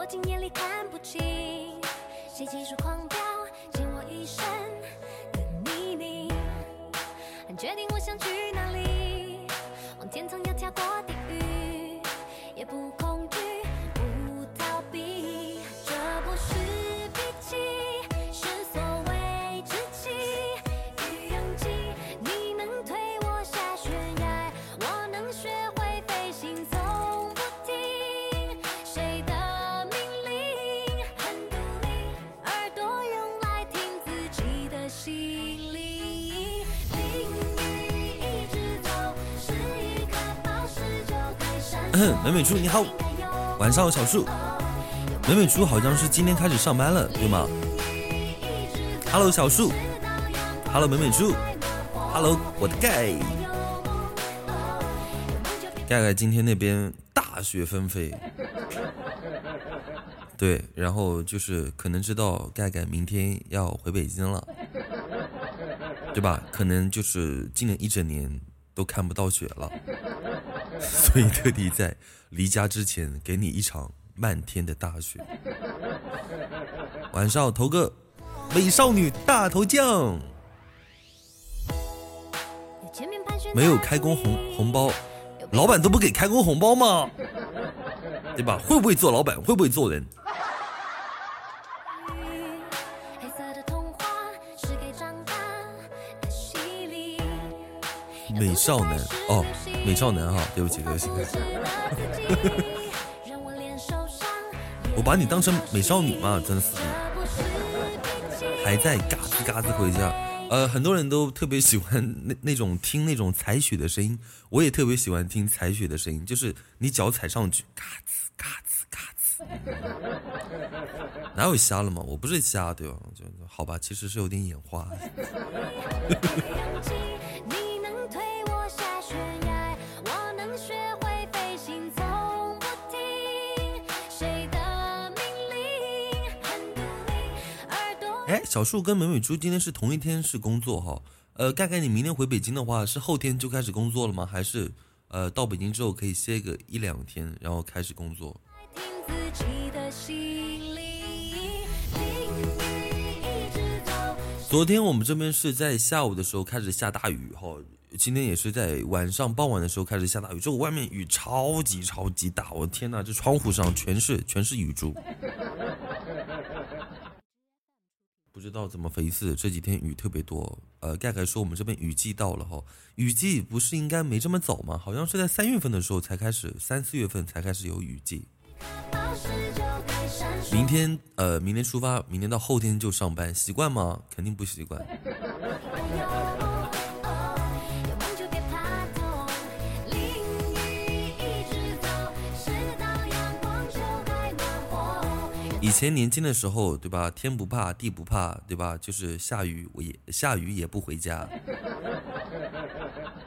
在轰不停，雨泼进眼里看不清，谁技术狂飙，溅我一身的泥泞。很决定我想去美美猪你好，晚上好小树。美美猪好像是今天开始上班了，对吗？Hello 小树，Hello 美美猪，Hello 我的盖盖盖，今天那边大雪纷飞，对，然后就是可能知道盖盖明天要回北京了，对吧？可能就是今年一整年都看不到雪了，所以特地在离家之前给你一场漫天的大雪。晚上投个美少女大头酱，没有开工红红包，老板都不给开工红包吗？对吧？会不会做老板？会不会做人？的童话是给长大的洗礼。美少男哦，美少男哈，对不起对不起，对不起我，把你当成美少女嘛，真是的。是。还在嘎吱嘎吱回家。呃，很多人都特别喜欢那那种听那种踩雪的声音，我也特别喜欢听踩雪的声音，就是你脚踩上去，嘎吱嘎吱嘎吱。哪有瞎了吗？我不是瞎，对吧？就好吧，其实是有点眼花。哎，小树跟美美猪今天是同一天是工作哈？呃，盖盖你明天回北京的话，是后天就开始工作了吗？还是呃到北京之后可以歇个一两天，然后开始工作？昨天我们这边是在下午的时候开始下大雨哈，今天也是在晚上傍晚的时候开始下大雨。这个外面雨超级超级大，我的天呐，这窗户上全是全是雨珠。不知道怎么回事，这几天雨特别多。呃，盖盖说我们这边雨季到了哈，雨季不是应该没这么早吗？好像是在三月份的时候才开始，三四月份才开始有雨季。明天呃，明天出发，明天到后天就上班，习惯吗？肯定不习惯。以前年轻的时候，对吧？天不怕地不怕，对吧？就是下雨我也下雨也不回家。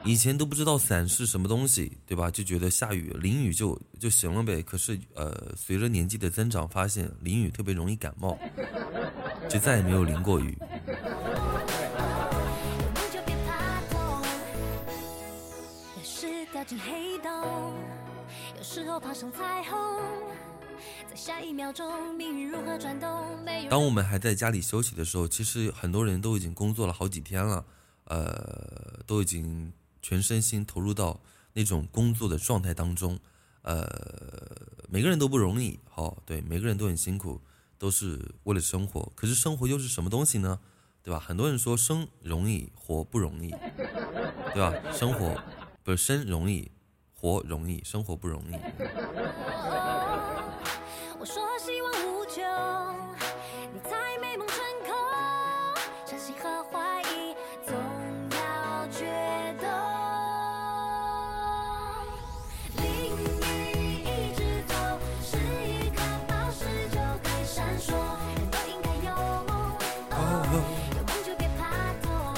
以前都不知道伞是什么东西，对吧？就觉得下雨淋雨就就行了呗。可是呃，随着年纪的增长，发现淋雨特别容易感冒，就再也没有淋过雨。黑洞，有时候爬上彩虹，在下一秒钟，命运如何转动？当我们还在家里休息的时候，其实很多人都已经工作了好几天了，呃，都已经全身心投入到那种工作的状态当中，呃，每个人都不容易，好、对，每个人都很辛苦，都是为了生活。可是生活又是什么东西呢？对吧？很多人说生容易，活不容易，对吧？生活不是生容易，活容易，生活不容易。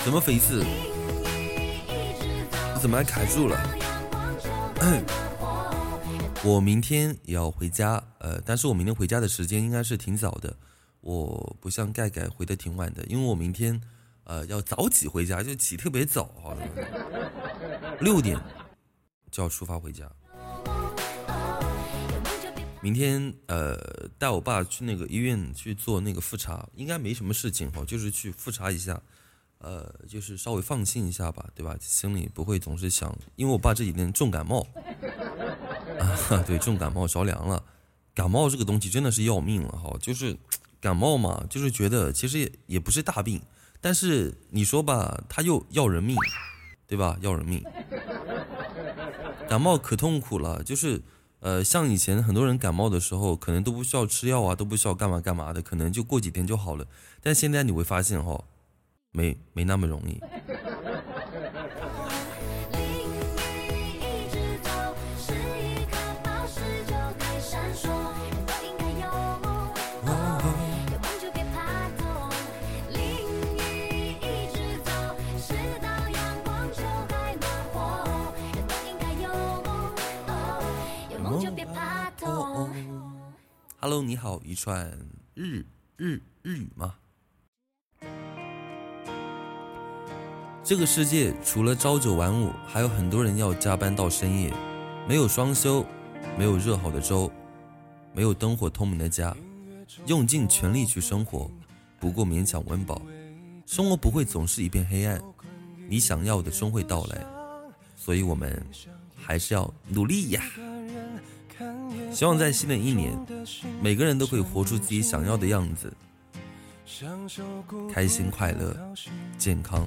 怎么回事？淋雨一直走，你怎么还卡住了？我明天也要回家，呃，但是我明天回家的时间应该是挺早的，我不像盖盖回的挺晚的，因为我明天，呃，要早起回家，就起特别早，好像六点就要出发回家。明天呃带我爸去那个医院去做那个复查，应该没什么事情哈，就是去复查一下，呃，就是稍微放心一下吧，对吧？心里不会总是想，因为我爸这几天重感冒，啊，对，重感冒着凉了，感冒这个东西真的是要命了哈，就是感冒嘛，就是觉得其实也也不是大病，但是你说吧，他又要人命，对吧？要人命，感冒可痛苦了，就是。呃，像以前很多人感冒的时候，可能都不需要吃药啊，都不需要干嘛干嘛的，可能就过几天就好了。但现在你会发现哈，没没那么容易。Hello，你好，一串日日日语吗？这个世界除了朝九晚五，还有很多人要加班到深夜，没有双休，没有热好的粥，没有灯火通明的家，用尽全力去生活，不过勉强温饱。生活不会总是一片黑暗，你想要的终会到来，所以我们还是要努力呀。希望在新的一年，每个人都可以活出自己想要的样子，开心、快乐、健康。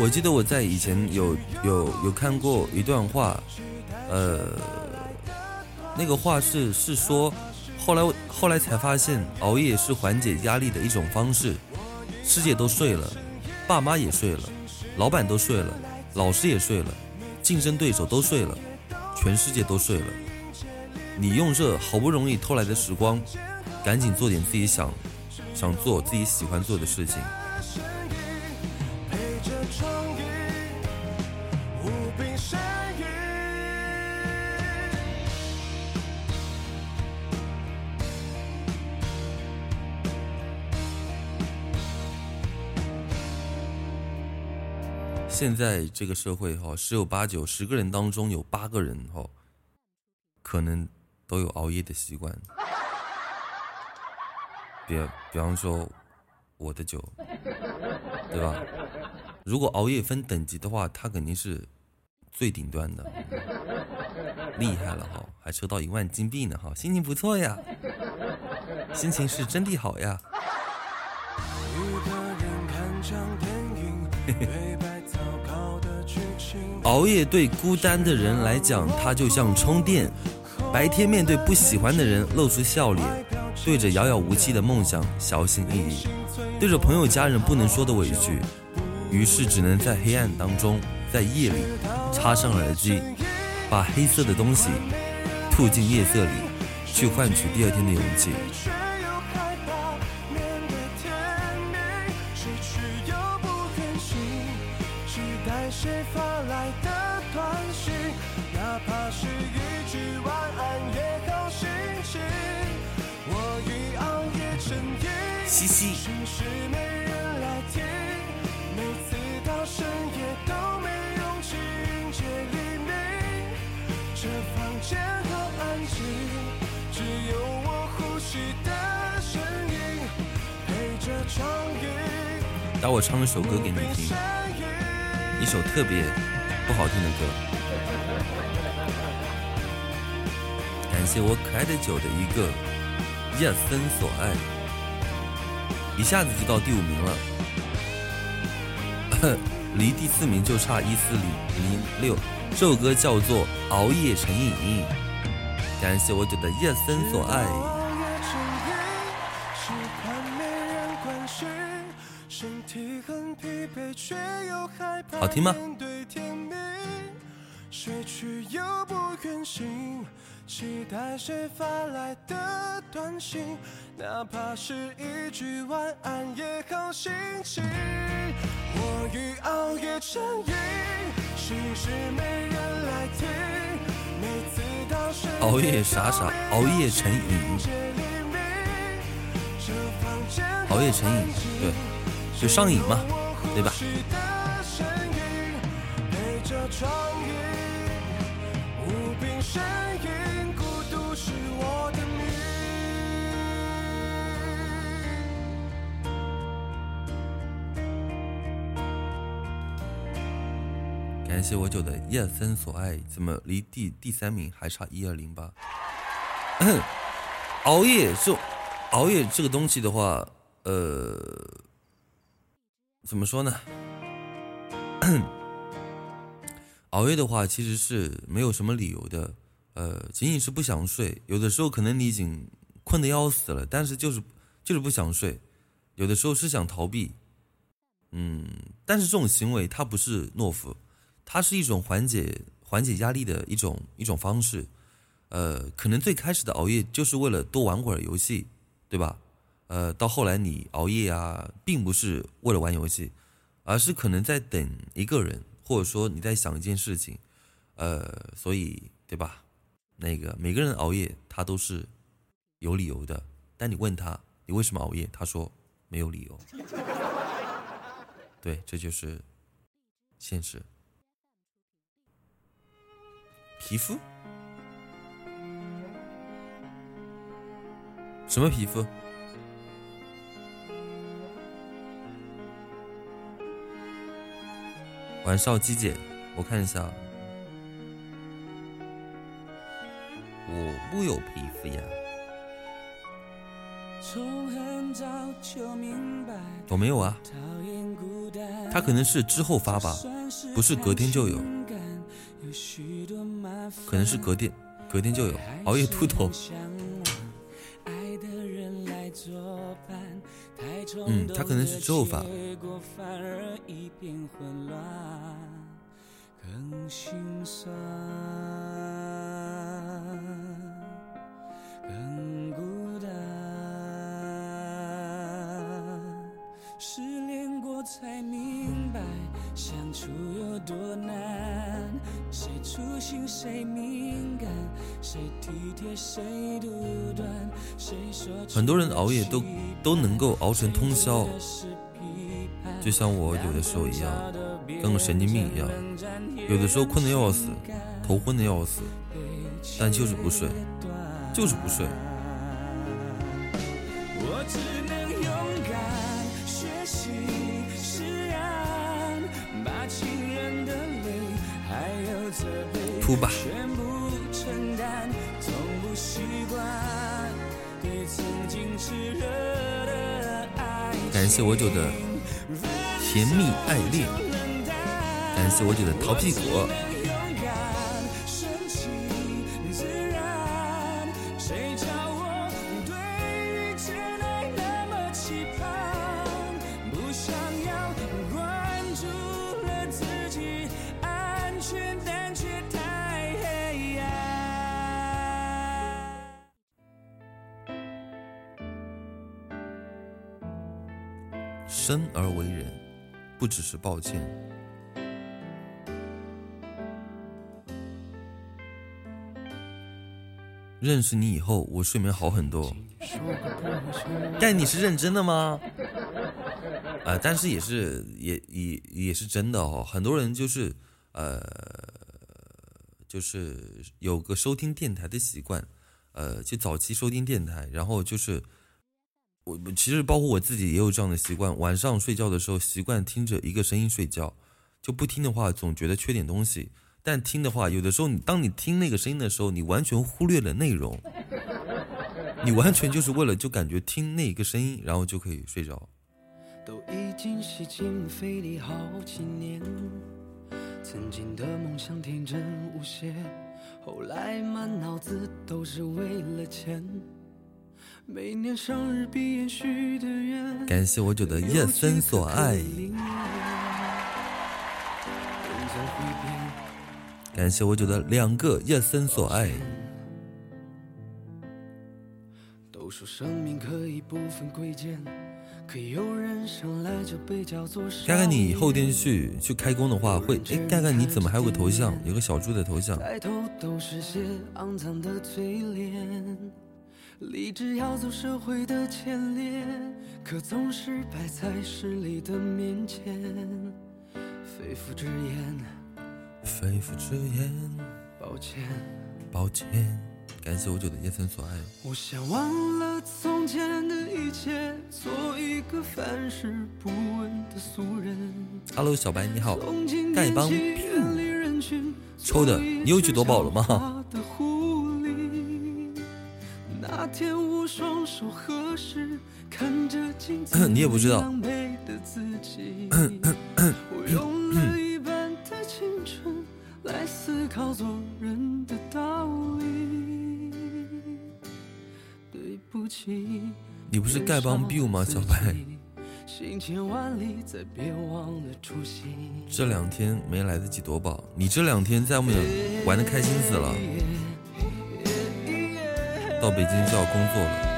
我记得我在以前有有有看过一段话，呃，那个话是是说，后来后来才发现，熬夜是缓解压力的一种方式。世界都睡了，爸妈也睡了，老板都睡了，老师也睡了，竞争对手都睡了，全世界都睡了。你用这好不容易偷来的时光。赶紧做点自己想想做、自己喜欢做的事情。现在这个社会哈，十有八九，十个人当中有八个人哈，可能都有熬夜的习惯。比比方说，我的酒，对吧？如果熬夜分等级的话，他肯定是最顶端的，厉害了哈！还抽到一万金币呢哈，心情不错呀，心情是真的好呀。熬夜对孤单的人来讲，它就像充电。白天面对不喜欢的人，露出笑脸。对着遥遥无期的梦想小心翼翼，对着朋友家人不能说的委屈，于是只能在黑暗当中，在夜里插上耳机，把黑色的东西吐进夜色里，去换取第二天的勇气。待我唱一首歌给你听，一首特别不好听的歌。感谢我可爱的酒的一个夜深所爱。一下子就到第五名了，离第四名就差一四零零六。这首歌叫做《熬夜成瘾》，感谢我酒的夜深所爱。好听吗？期待谁发来的短信，哪怕是一句晚安也好心情。我已熬夜成瘾，心事没人来听。每次到深夜熬夜傻傻，熬夜成瘾，熬夜成瘾，对，就上瘾嘛，对吧？谢我九的夜森所爱，怎么离第第三名还差一二零八？熬夜就熬夜这个东西的话，呃，怎么说呢？熬夜的话其实是没有什么理由的，呃，仅仅是不想睡。有的时候可能你已经困得要死了，但是就是就是不想睡。有的时候是想逃避，嗯，但是这种行为它不是懦夫。它是一种缓解缓解压力的一种一种方式，呃，可能最开始的熬夜就是为了多玩会儿游戏，对吧？呃，到后来你熬夜啊，并不是为了玩游戏，而是可能在等一个人，或者说你在想一件事情，呃，所以对吧？那个每个人熬夜他都是有理由的，但你问他你为什么熬夜，他说没有理由。对，这就是现实。皮肤？什么皮肤？晚少机姐，我看一下，我不有皮肤呀。我没有啊，他可能是之后发吧，不是隔天就有。可能是隔天，隔天就有熬夜秃头。嗯，他可能是之后发。失才明白相处有多难，谁粗心谁敏感，谁体贴谁独断，谁说很多人熬夜都都能够熬成通宵，就像我有的时候一样，跟个神经病一样，有的时候困得要死，头昏的要死，但就是不睡，就是不睡。哭吧。感谢我九的甜蜜爱恋，感谢我九的淘屁股。抱歉。认识你以后，我睡眠好很多。但你是认真的吗？呃，但是也是也也也是真的哦。很多人就是呃，就是有个收听电台的习惯，呃，就早期收听电台，然后就是。我其实包括我自己也有这样的习惯，晚上睡觉的时候习惯听着一个声音睡觉，就不听的话总觉得缺点东西。但听的话，有的时候你当你听那个声音的时候，你完全忽略了内容，你完全就是为了就感觉听那一个声音，然后就可以睡着。都已经洗尽费力好几年，曾经的梦想天真无邪，后来满脑子都是为了钱。每年生日许的愿。感谢我九的夜深所爱。感谢我九的两个夜深所爱。都说生命可以不分贵贱，可有人生来就被叫做少看看你后天去去开工的话，会哎，看看你怎么还有个头像，有个小猪的头像，抬头都是些肮脏的嘴脸，立志要走社会的前列，可总是摆在势力的面前，肺腑之言，肺腑之言，抱歉。抱歉，感谢我九的夜深所爱。我想忘了从前的一切，做一个凡事不问的俗人。Hello，小白你好，从今丐帮天起远离人抽的你又去夺宝了吗道理。对不起，你不是丐帮 biu 吗？小白，行千万里，再别忘了初心。这两天没来得及夺宝，你这两天在外面玩的开心死了，到北京就要工作了，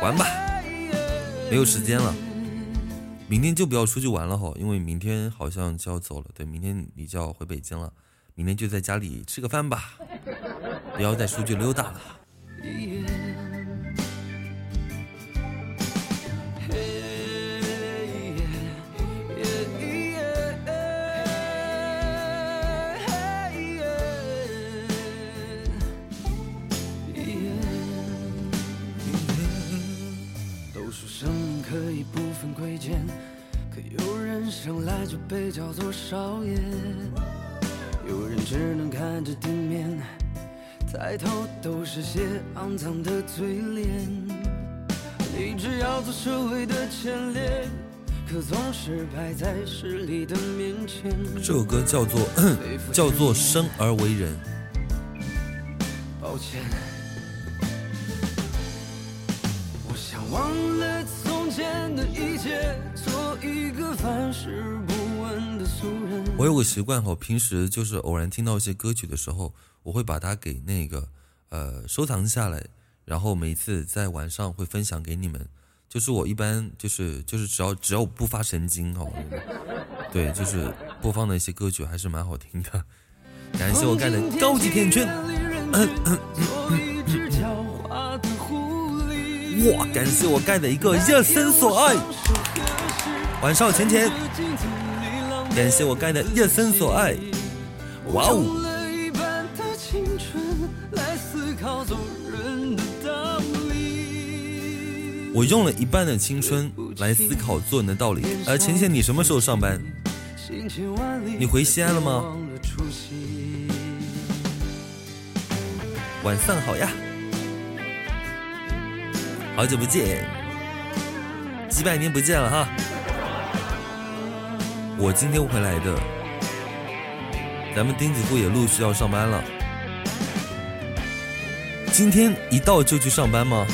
玩吧，没有时间了。明天就不要出去玩了哈，因为明天好像就要走了。对，明天你就要回北京了，明天就在家里吃个饭吧，不要再出去溜达了。生来就被叫做少爷，有人只能看着地面，抬头都是些肮脏的嘴脸，立志要做社会的前列，可总是摆在势力的面前。这首歌叫做 叫做生而为人。抱歉，我想忘了从前的一切，做一个凡事不问的俗人。我有个习惯哈，平时就是偶然听到一些歌曲的时候，我会把它给那个呃收藏下来，然后每次在晚上会分享给你们。就是我一般就是就是只要只要我不发神经哈，对，就是播放的一些歌曲还是蛮好听的。感谢我盖的高级甜圈，嗯嗯做一只狡猾的狐狸。哇！感谢我盖的一个热身所爱，晚上前前，感谢我盖的热身所爱，哇哦！我用了一半的青春来思考做人的道理。呃，浅浅，你什么时候上班？你回西安了吗？晚上好呀，好久不见，几百年不见了哈。我今天回来的，咱们钉子户也陆续要上班了。今天一到就去上班吗？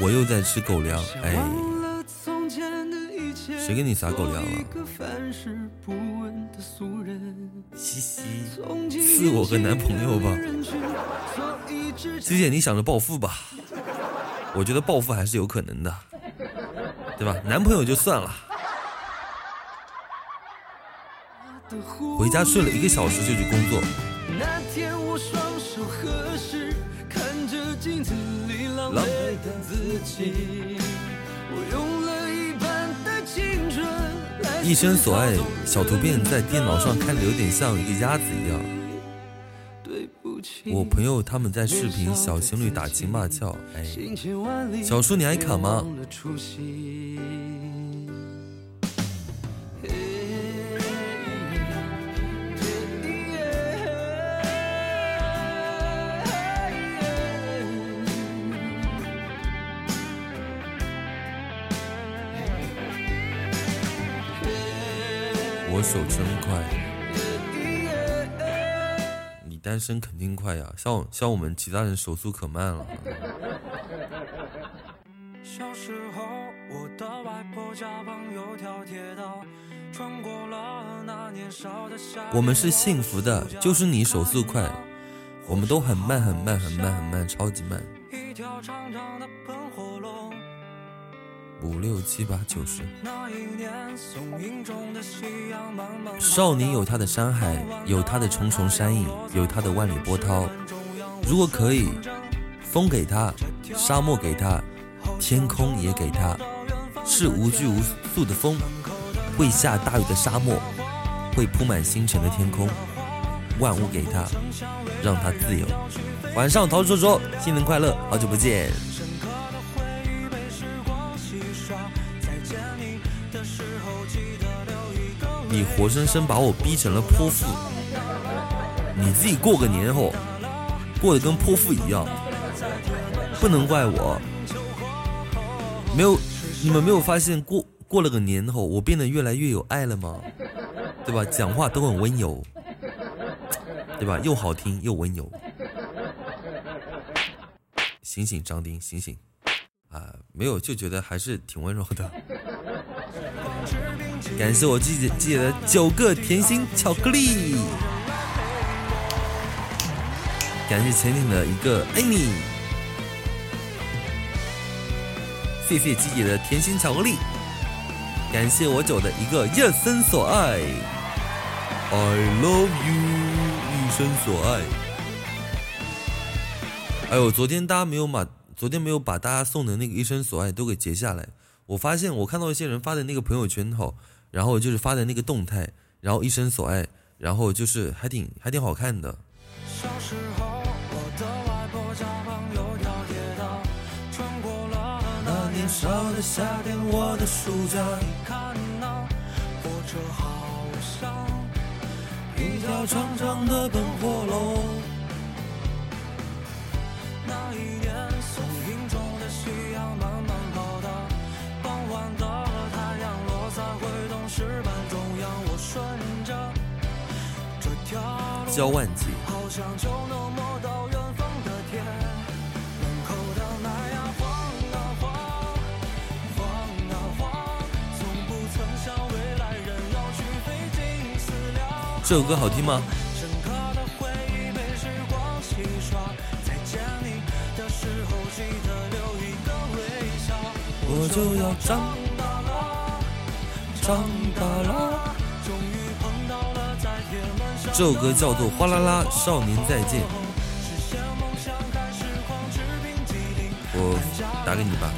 我又在吃狗粮，哎，谁谁给你撒狗粮了？嘻嘻，赐我个男朋友吧。谢谢你想着暴富吧，我觉得暴富还是有可能的，对吧？男朋友就算了，回家睡了一个小时就去工作，那天我双手合十，看着镜子里狼狈的自己，我用了一半的青春生所爱小图片在电脑上看着有点像一个我朋友他们在视频小情侣打情骂俏，哎，小叔你还卡吗？单身肯定快呀，像像我们其他人手速可慢了。小时候，我的外婆家旁有条铁道，穿过了那年少的夏。我们是幸福的，就是你手速快，我们都很慢很慢很慢很慢，超级慢。一条长长的喷火龙。五六七八九十。那一年，松影中的夕阳慢慢少年有他的山海，有他的重重山影，有他的万里波涛。如果可以，风给他，沙漠给他，天空也给他，是无拘无束的风，会下大雨的沙漠，会铺满星辰的天空，万物给他，让他自由。晚上，桃叔说新年快乐，好久不见。你活生生把我逼成了泼妇，你自己过个年后，过得跟泼妇一样，不能怪我。没有，你们没有发现过过了个年后，我变得越来越有爱了吗？对吧？讲话都很温柔，对吧？又好听又温柔。醒醒，张丁，醒醒！啊，没有，就觉得还是挺温柔的。感谢我季姐季姐的九个甜心巧克力，感谢浅浅的一个爱你，谢谢季姐的甜心巧克力，感谢我九的一个一生所爱，I love you，一生所爱。哎呦，昨天大家没有把昨天没有把大家送的那个一生所爱都给截下来。我发现我看到一些人发的那个朋友圈后，然后就是发的那个动态，然后一生所爱，然后就是还挺还挺好看的。小时候，我的外婆家旁有条铁道，穿过了那年少的夏天，我的暑假。你看那火车好像一条长长的喷火龙。尽思量。这首歌好听吗？我就要长大了，长大了。这首歌叫做《哗啦啦少年再见》，我打给你吧。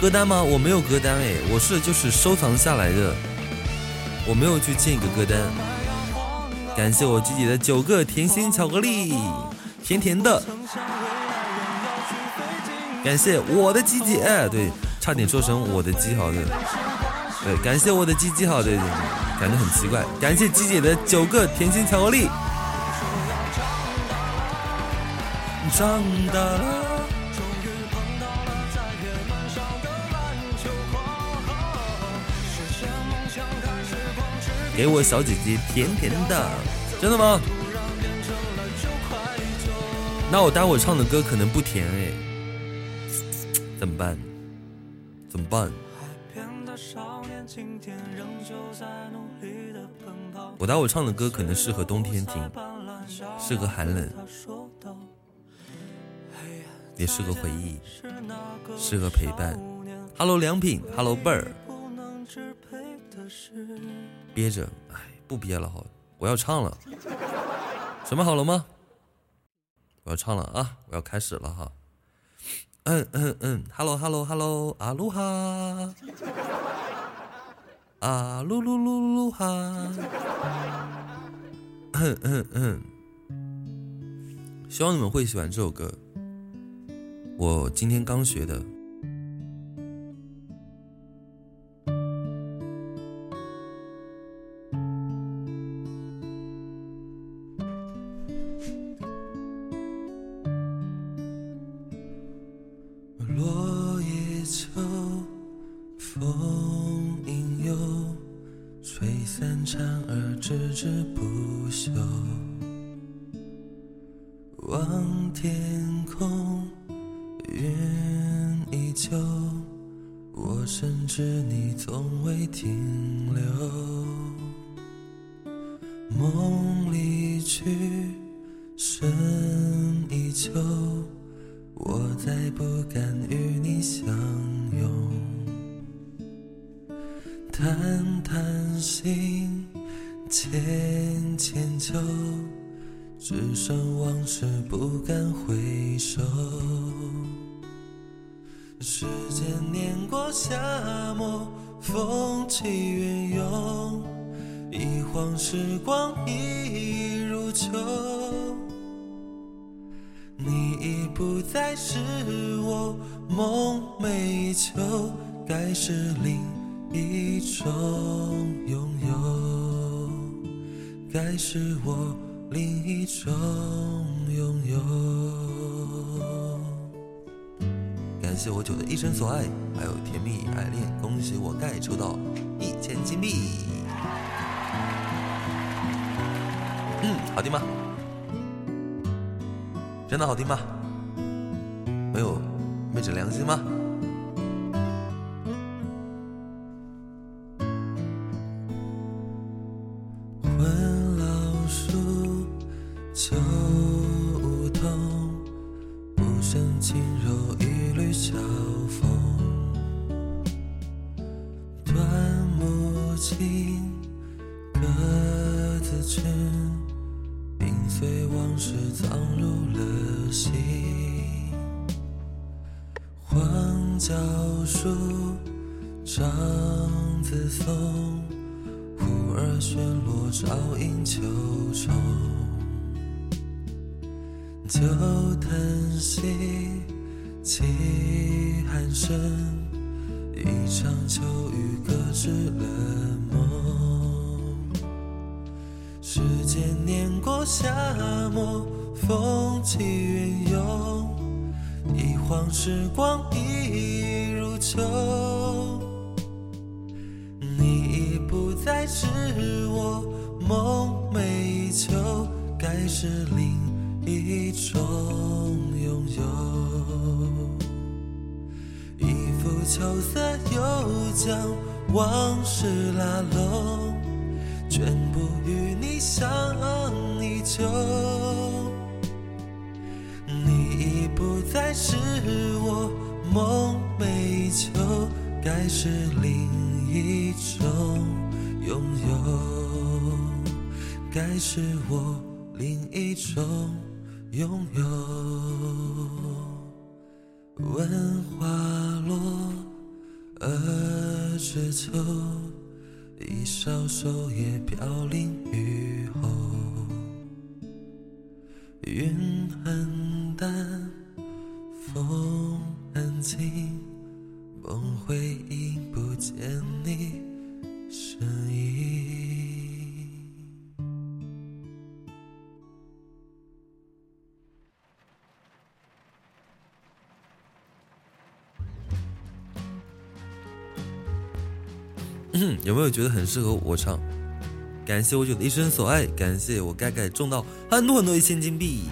歌单吗？我没有歌单哎，我是就是收藏下来的，我没有去建一个歌单。感谢我自己的九个甜心巧克力，甜甜的。感谢我的鸡鸡，哎，对，差点说成我的鸡好的，对，感谢我的鸡鸡好的，感觉很奇怪。感谢鸡姐的九个甜心巧克力。长大了。给我小姐姐甜甜的，真的吗？那我待会唱的歌可能不甜哎，怎么办？怎么办？我待会唱的歌可能适合冬天听，适合寒冷，也适合回忆，适合陪伴。Hello 良品，Hello 贝儿。憋着，哎，不憋了哈，我要唱了，准备好了吗？我要唱了啊，我要开始了哈。嗯嗯嗯，Hello Hello Hello，阿鲁哈，阿鲁鲁鲁鲁哈，嗯嗯嗯，希望你们会喜欢这首歌，我今天刚学的。该是我。另一种拥有。感谢我九的一生所爱，还有甜蜜爱恋，恭喜我盖抽到一千金币。嗯，好听吗？真的好听吗？没有昧着良心吗？有没有觉得很适合我唱？感谢我九的一生所爱，感谢我盖盖中到很多很多一千金币。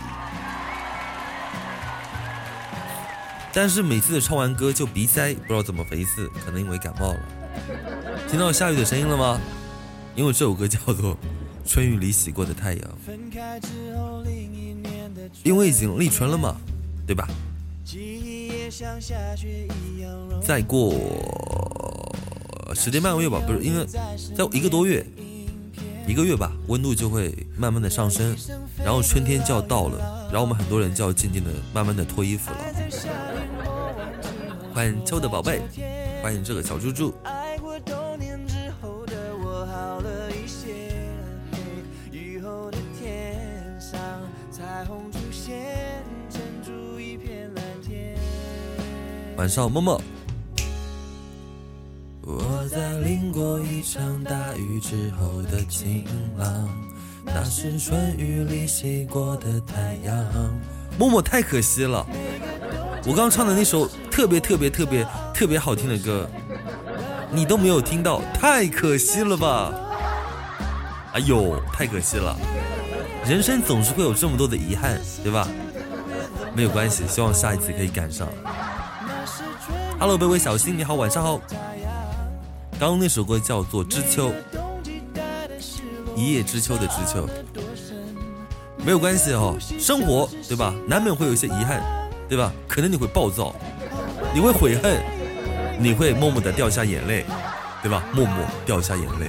但是每次唱完歌就鼻塞，不知道怎么回事，可能因为感冒了。听到下雨的声音了吗？因为这首歌叫做《春雨里洗过的太阳》，因为已经立春了嘛，对吧？再过。十天半个月吧，不是，因为在一个多月，一个月吧，温度就会慢慢的上升，然后春天就要到了，然后我们很多人就要渐渐的慢慢的脱衣服了。欢迎秋的宝贝，欢迎这个小猪猪。晚上，默默。过一场大雨之后的晴朗，那是春雨里洗过的太阳。默默太可惜了，我刚唱的那首特别特别特别特别好听的歌，你都没有听到，太可惜了吧？哎呦，太可惜了！人生总是会有这么多的遗憾，对吧？没有关系，希望下一次可以赶上。Hello，贝贝小新，你好，晚上好。刚刚那首歌叫做《知秋》，一叶知秋的知秋，没有关系哦。生活对吧，难免会有一些遗憾，对吧？可能你会暴躁，你会悔恨，你会默默的掉下眼泪，对吧？默默掉下眼泪。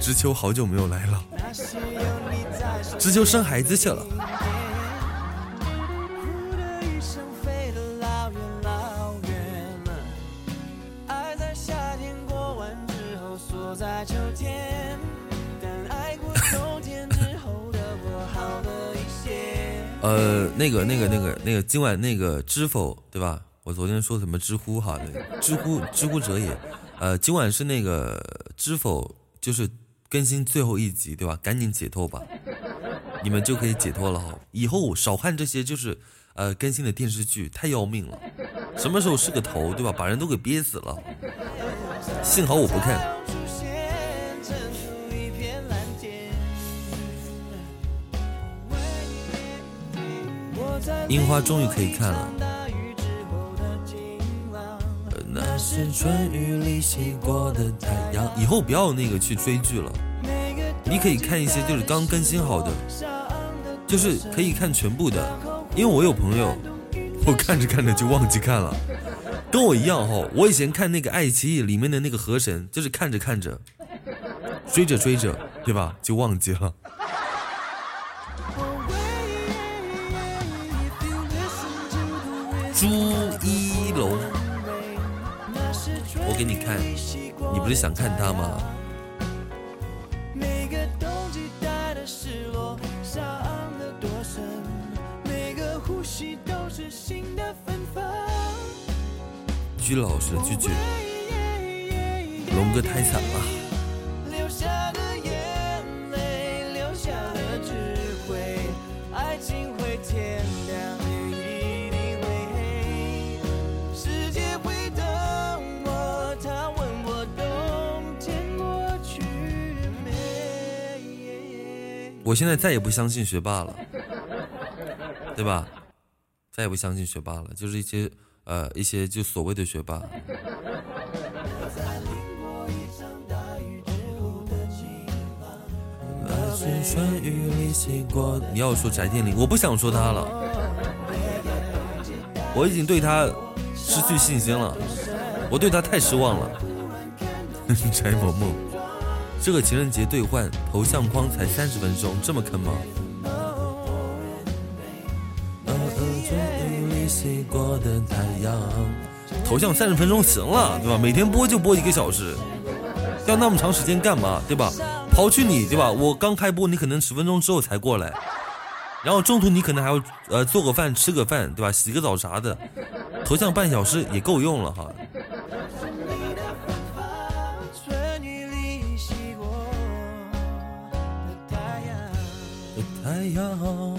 知秋好久没有来了，知秋生孩子去了。呃，那个、那个、那个、那个，今晚那个知否对吧？我昨天说什么知乎哈？那个知乎知乎者也。呃，今晚是那个知否，就是。更新最后一集，对吧？赶紧解脱吧，你们就可以解脱了哈。以后少看这些，就是呃更新的电视剧，太要命了。什么时候是个头，对吧？把人都给憋死了。幸好我不看。樱花终于可以看了。是春雨里洗过的太阳。以后不要那个去追剧了，你可以看一些就是刚更新好的，就是可以看全部的。因为我有朋友，我看着看着就忘记看了，跟我一样哈。我以前看那个爱奇艺里面的那个河神，就是看着看着，追着追着，对吧？就忘记了。给你看，你不是想看他吗？居老实，拒绝。龙哥太惨了。我现在再也不相信学霸了，对吧？再也不相信学霸了，就是一些呃一些就所谓的学霸。你要说翟天临，我不想说他了，我已经对他失去信心了，我对他太失望了。翟萌萌。这个情人节兑换头像框才三十分钟，这么坑吗？头像三十分钟行了，对吧？每天播就播一个小时，要那么长时间干嘛？对吧？刨去你，对吧？我刚开播，你可能十分钟之后才过来，然后中途你可能还要呃做个饭、吃个饭，对吧？洗个澡啥的，头像半小时也够用了哈。要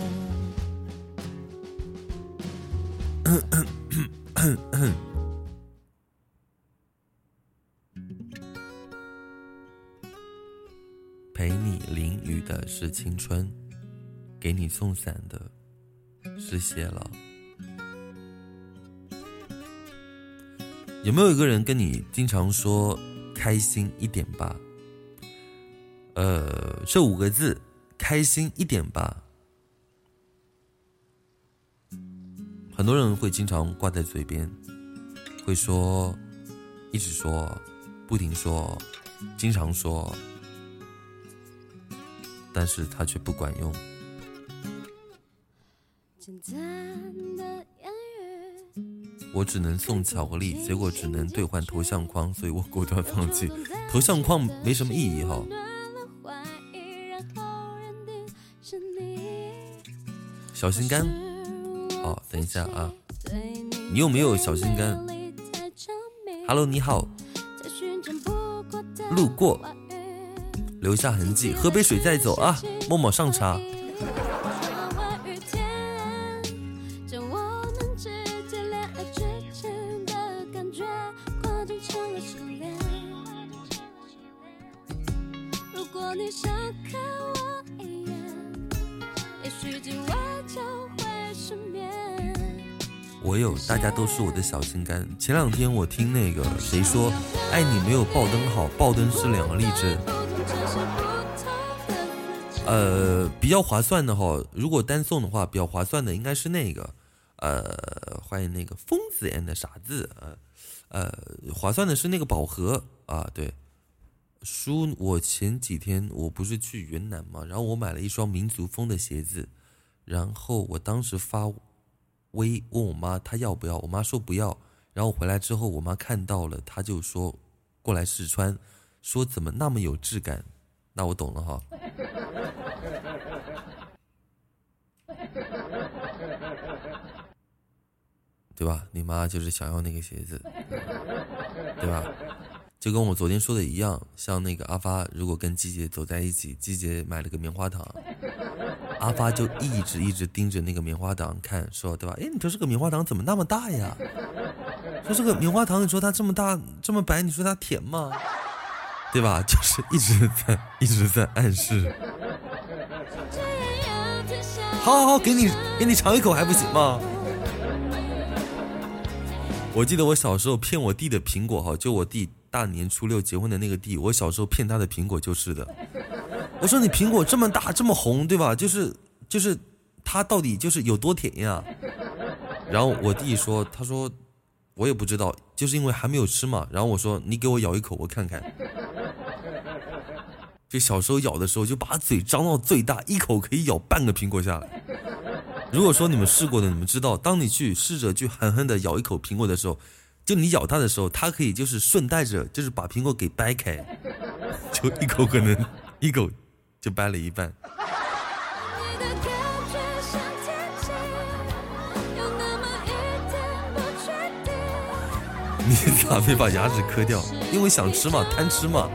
陪你淋雨的是青春，给你送伞的是谢了。有没有一个人跟你经常说“开心一点吧”？呃，这五个字。开心一点吧，多人会经常挂在嘴边，会说，一直说，不停说，经常说，但是它却不管用。我只能送巧克力，结果只能兑换头像框，所以我果断放弃。头像框没什么意义哈。小心肝，好，等一下啊，你有没有小心肝？Hello，你好，路过，留下痕迹，喝杯水再走啊。默默上茶。都是我的小心肝。前两天我听那个谁说，爱你没有爆灯好，爆灯是两个例子。呃，比较划算的哈，如果单送的话，比较划算的应该是那个，呃，欢迎那个疯子 and 傻子，呃，呃，划算的是那个宝盒啊，对。叔，我前几天我不是去云南嘛，然后我买了一双民族风的鞋子，然后我当时发微问我妈她要不要，我妈说不要，然后回来之后我妈看到了，她就说过来试穿，说怎么那么有质感，那我懂了哈。对吧？你妈就是想要那个鞋子，对吧？就跟我昨天说的一样，像那个阿发，如果跟季姐走在一起，季姐买了个棉花糖，阿发就一直一直盯着那个棉花糖看，说对吧？哎，你说这个棉花糖怎么那么大呀？说这个棉花糖，你说它这么大这么白，你说它甜吗？对吧？就是一直在一直在暗示。好好好，给你给你尝一口还不行吗？我记得我小时候骗我弟的苹果哈，就我弟大年初六结婚的那个弟，我小时候骗他的苹果就是的。我说你苹果这么大这么红，对吧？就是就是它到底就是有多甜呀？然后我弟说，他说我也不知道，就是因为还没有吃嘛。然后我说你给我咬一口我看看。就小时候咬的时候就把嘴张到最大，一口可以咬半个苹果下来。如果说你们试过的，你们知道，当你去试着去狠狠的咬一口苹果的时候，就你咬它的时候，它可以就是顺带着就是把苹果给掰开，就一口可能一口就掰了一半。你咋没把牙齿磕掉？因为想吃嘛，贪吃嘛。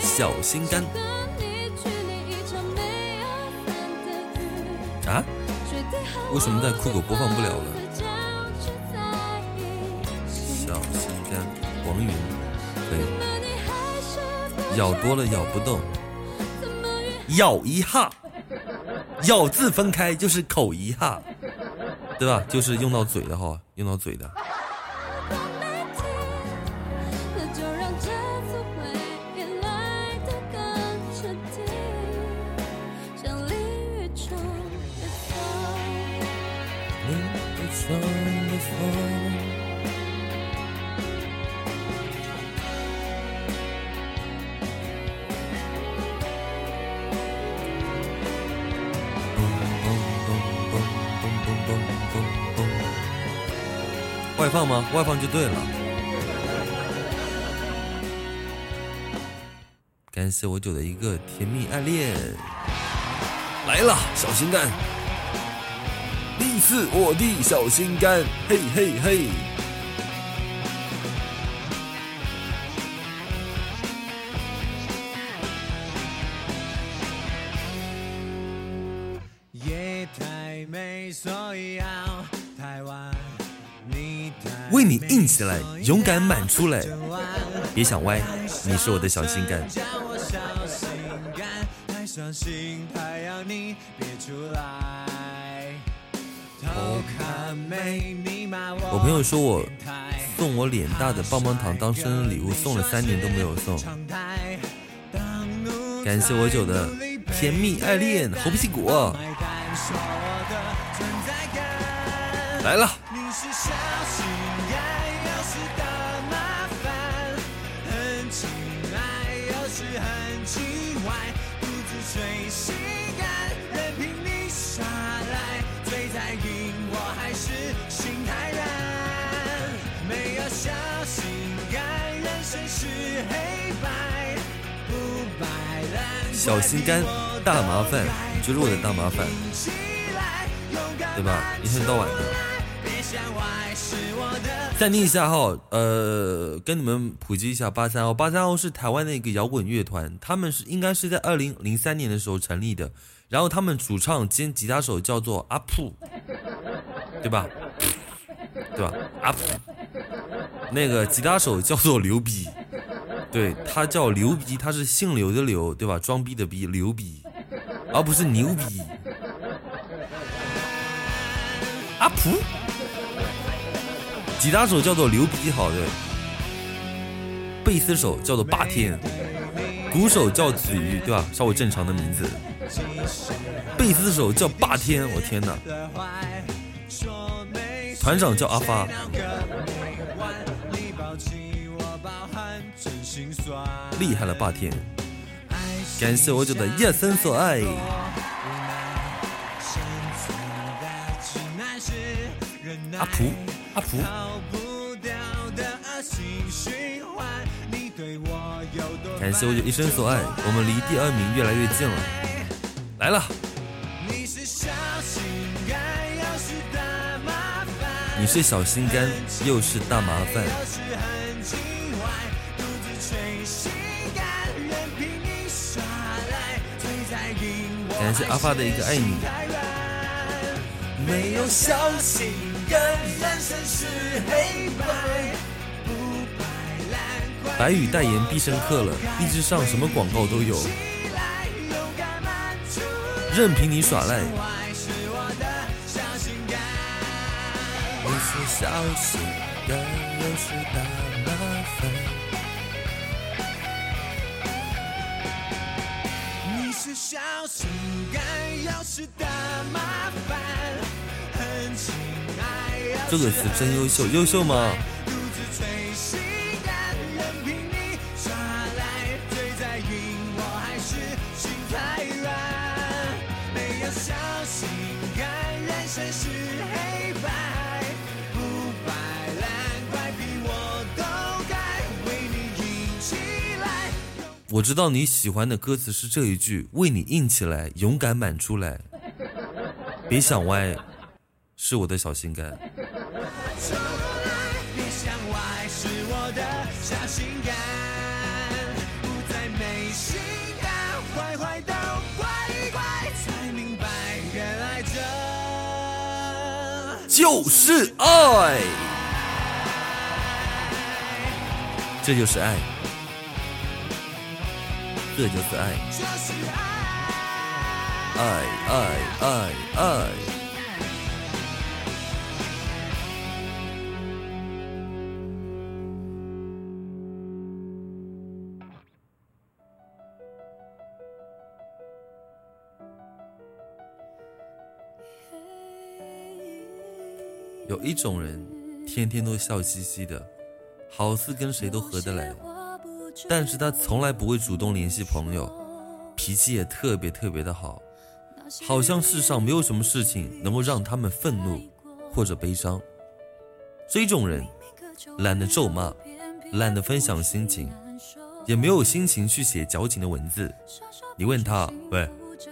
小心肝啊？为什么在酷狗播放不了了？小心肝，王云，可以。咬多了咬不动，咬一下，咬字分开就是口一下，对吧？就是用到嘴的哈，用到嘴的。放吗？外放就对了。感谢我九的一个甜蜜爱恋来了，小心肝。你是我的小心肝，嘿嘿嘿。为你硬起来，勇敢满出来，别想歪，你是我的小心肝。我朋友说我送我脸大的棒棒糖当生日礼物，送了三年都没有送。感谢我九的甜蜜爱恋猴屁股来了。小心肝，大麻烦，就是我的大麻烦，对吧？一天到晚的。暂停一下哈，呃，跟你们普及一下八三幺，八三幺是台湾的一个摇滚乐团，他们是应该是在二零零三年的时候成立的，然后他们主唱兼吉他手叫做阿普，对吧？对吧？阿普。那个吉他手叫做刘逼，对 他叫刘逼，他是姓刘的刘，对吧？装逼的逼，刘逼，而不是牛逼。阿普，吉他手叫做刘逼，好的。贝斯手叫做霸天，鼓手叫子瑜，对吧？稍微正常的名字。贝斯手叫霸天，我天哪！团长叫阿发。厉害了，霸天！感谢我九的夜深所爱。阿蒲，阿蒲。感谢我九一生所爱，我们离第二名越来越近了。来了。你是小心肝，又是大麻烦。感谢阿发的一个爱你。没有小心肝，人生是黑白。白宇代言必胜客了，荔枝上什么广告都有。任凭你耍赖。你是小心肝，又是大麻烦。小心肝，要是大麻烦。很亲爱。这个词真优秀，优秀吗？我知道你喜欢的歌词是这一句：“为你硬起来，勇敢满出来，别想歪，是我的小心肝。”出来别想歪，是我的小心肝，不再没心肝，坏坏到乖乖，才明白原来这就是爱，这就是爱。这就是爱，爱爱爱爱。有一种人，天天都笑嘻嘻的，好似跟谁都合得来。但是他从来不会主动联系朋友，脾气也特别特别的好，好像世上没有什么事情能够让他们愤怒或者悲伤。这种人懒得咒骂，懒得分享心情，也没有心情去写矫情的文字。你问他，喂，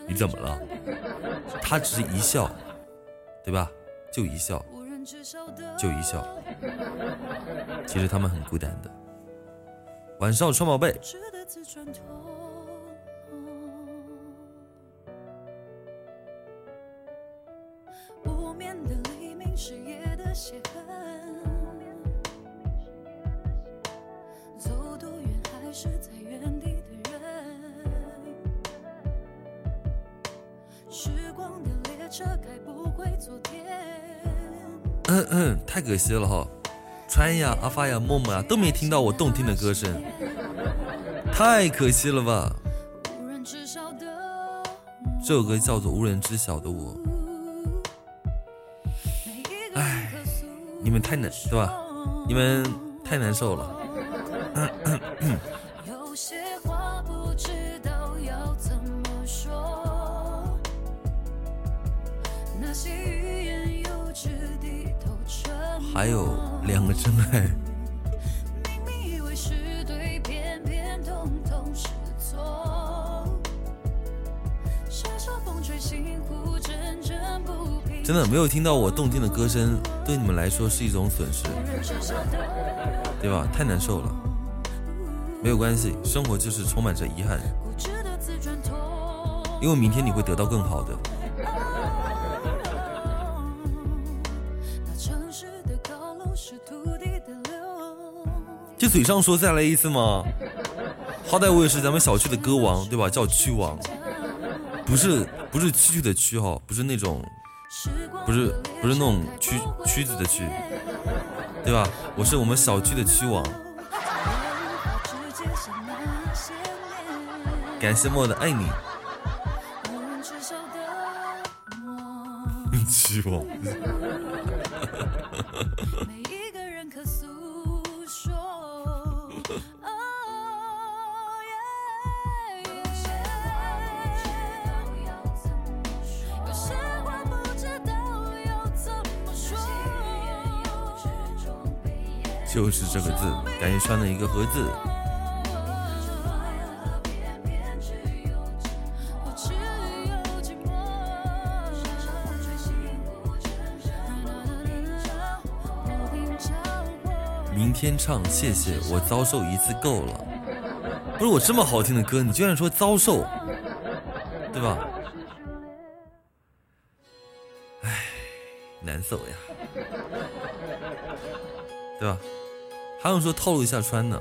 你怎么了？他只是一笑，对吧？就一笑，就一笑。其实他们很孤单的。晚上，川宝贝。嗯嗯，太可惜了哈。川呀，阿发呀，默默呀，都没听到我动听的歌声，太可惜了吧！这首歌叫做《无人知晓的我》。哎，你们太难，对吧？你们太难受了。还有。两个真爱。真的没有听到我动听的歌声，对你们来说是一种损失，对吧？太难受了。没有关系，生活就是充满着遗憾，因为明天你会得到更好的。嘴上说再来一次吗？好歹我也是咱们小区的歌王，对吧？叫区王，不是不是蛐蛐的蛐哈，不是那种，不是不是那种蛐蛐子的蛐，对吧？我是我们小区的区王。感谢莫的爱你。区王。这个字，感谢穿的一个盒子。明天唱，谢谢我遭受一次够了。不是我这么好听的歌，你居然说遭受，对吧？哎，难受呀，对吧？还有说套路一下穿呢？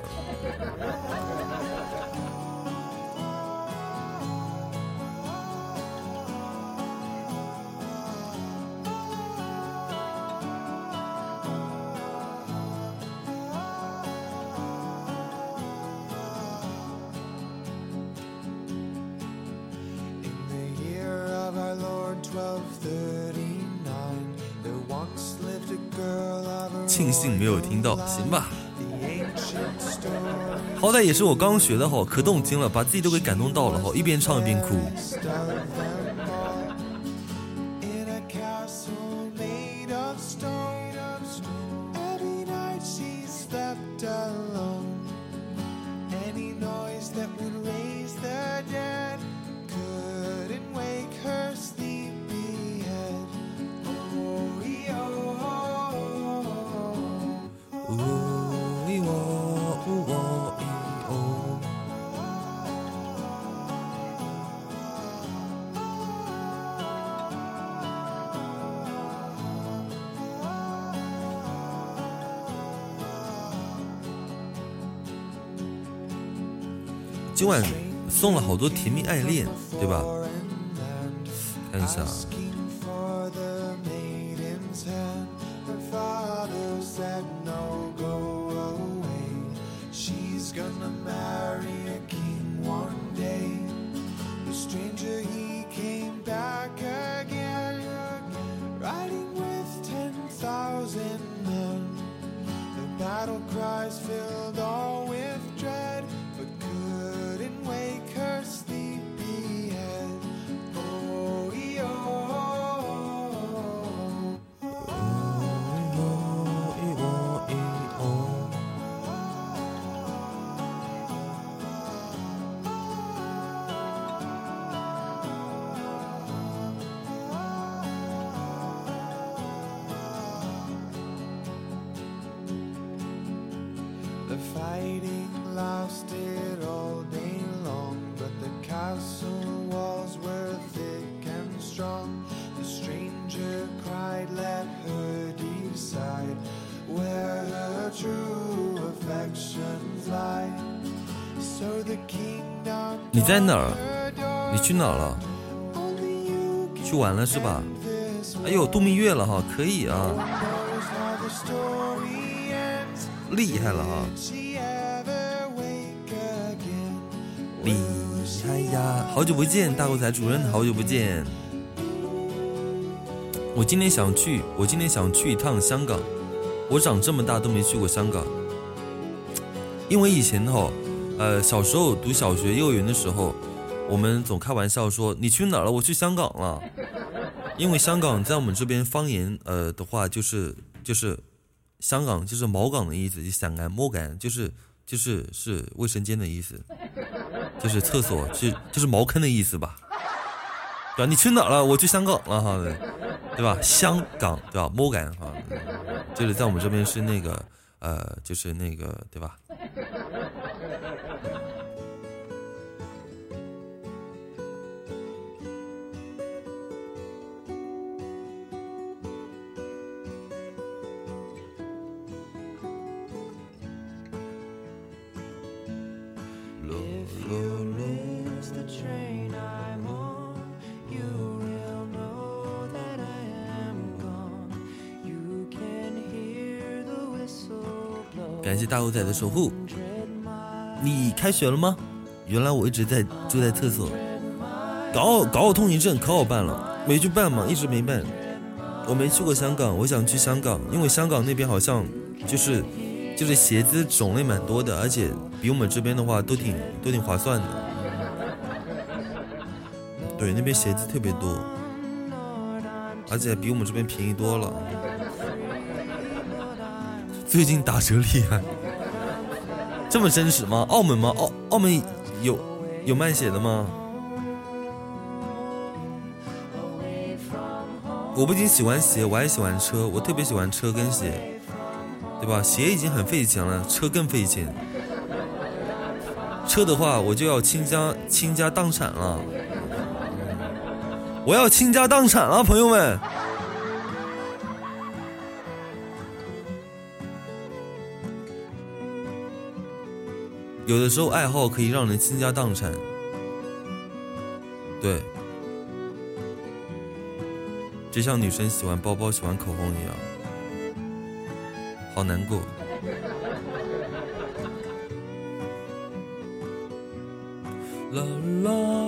也是我刚学的哈，可动听了，把自己都给感动到了哈，一边唱一边哭。送了好多甜蜜爱恋，对吧？看一下。在哪儿？你去哪儿了？去玩了是吧？哎呦，度蜜月了哈，可以啊，厉害了哈，厉害呀！好久不见，大国才主任，好久不见。我今天想去，我今天想去一趟香港。我长这么大都没去过香港，因为以前哈。呃，小时候读小学、幼儿园的时候，我们总开玩笑说：“你去哪儿了？我去香港了。”因为香港在我们这边方言，呃的话就是就是香港就是茅港的意思，就香港茅港就是就是是卫生间的意思，就是厕所，就就是茅坑的意思吧？对吧？你去哪儿了？我去香港了哈，对吧？香港对吧？茅港哈，就是在我们这边是那个呃，就是那个对吧？咯。感谢大狗仔的守护。你开学了吗？原来我一直在住在厕所。搞我搞我通行证可好办了，没去办嘛，一直没办。我没去过香港，我想去香港，因为香港那边好像就是就是鞋子种类蛮多的，而且比我们这边的话都挺都挺划算的。对，那边鞋子特别多，而且比我们这边便宜多了。最近打折厉害，这么真实吗？澳门吗？澳澳门有有卖鞋的吗？我不仅喜欢鞋，我还喜欢车。我特别喜欢车跟鞋，对吧？鞋已经很费钱了，车更费钱。车的话，我就要倾家倾家荡产了，我要倾家荡产了，朋友们。有的时候爱好可以让人倾家荡产，对，就像女生喜欢包包、喜欢口红一样，好难过。啦啦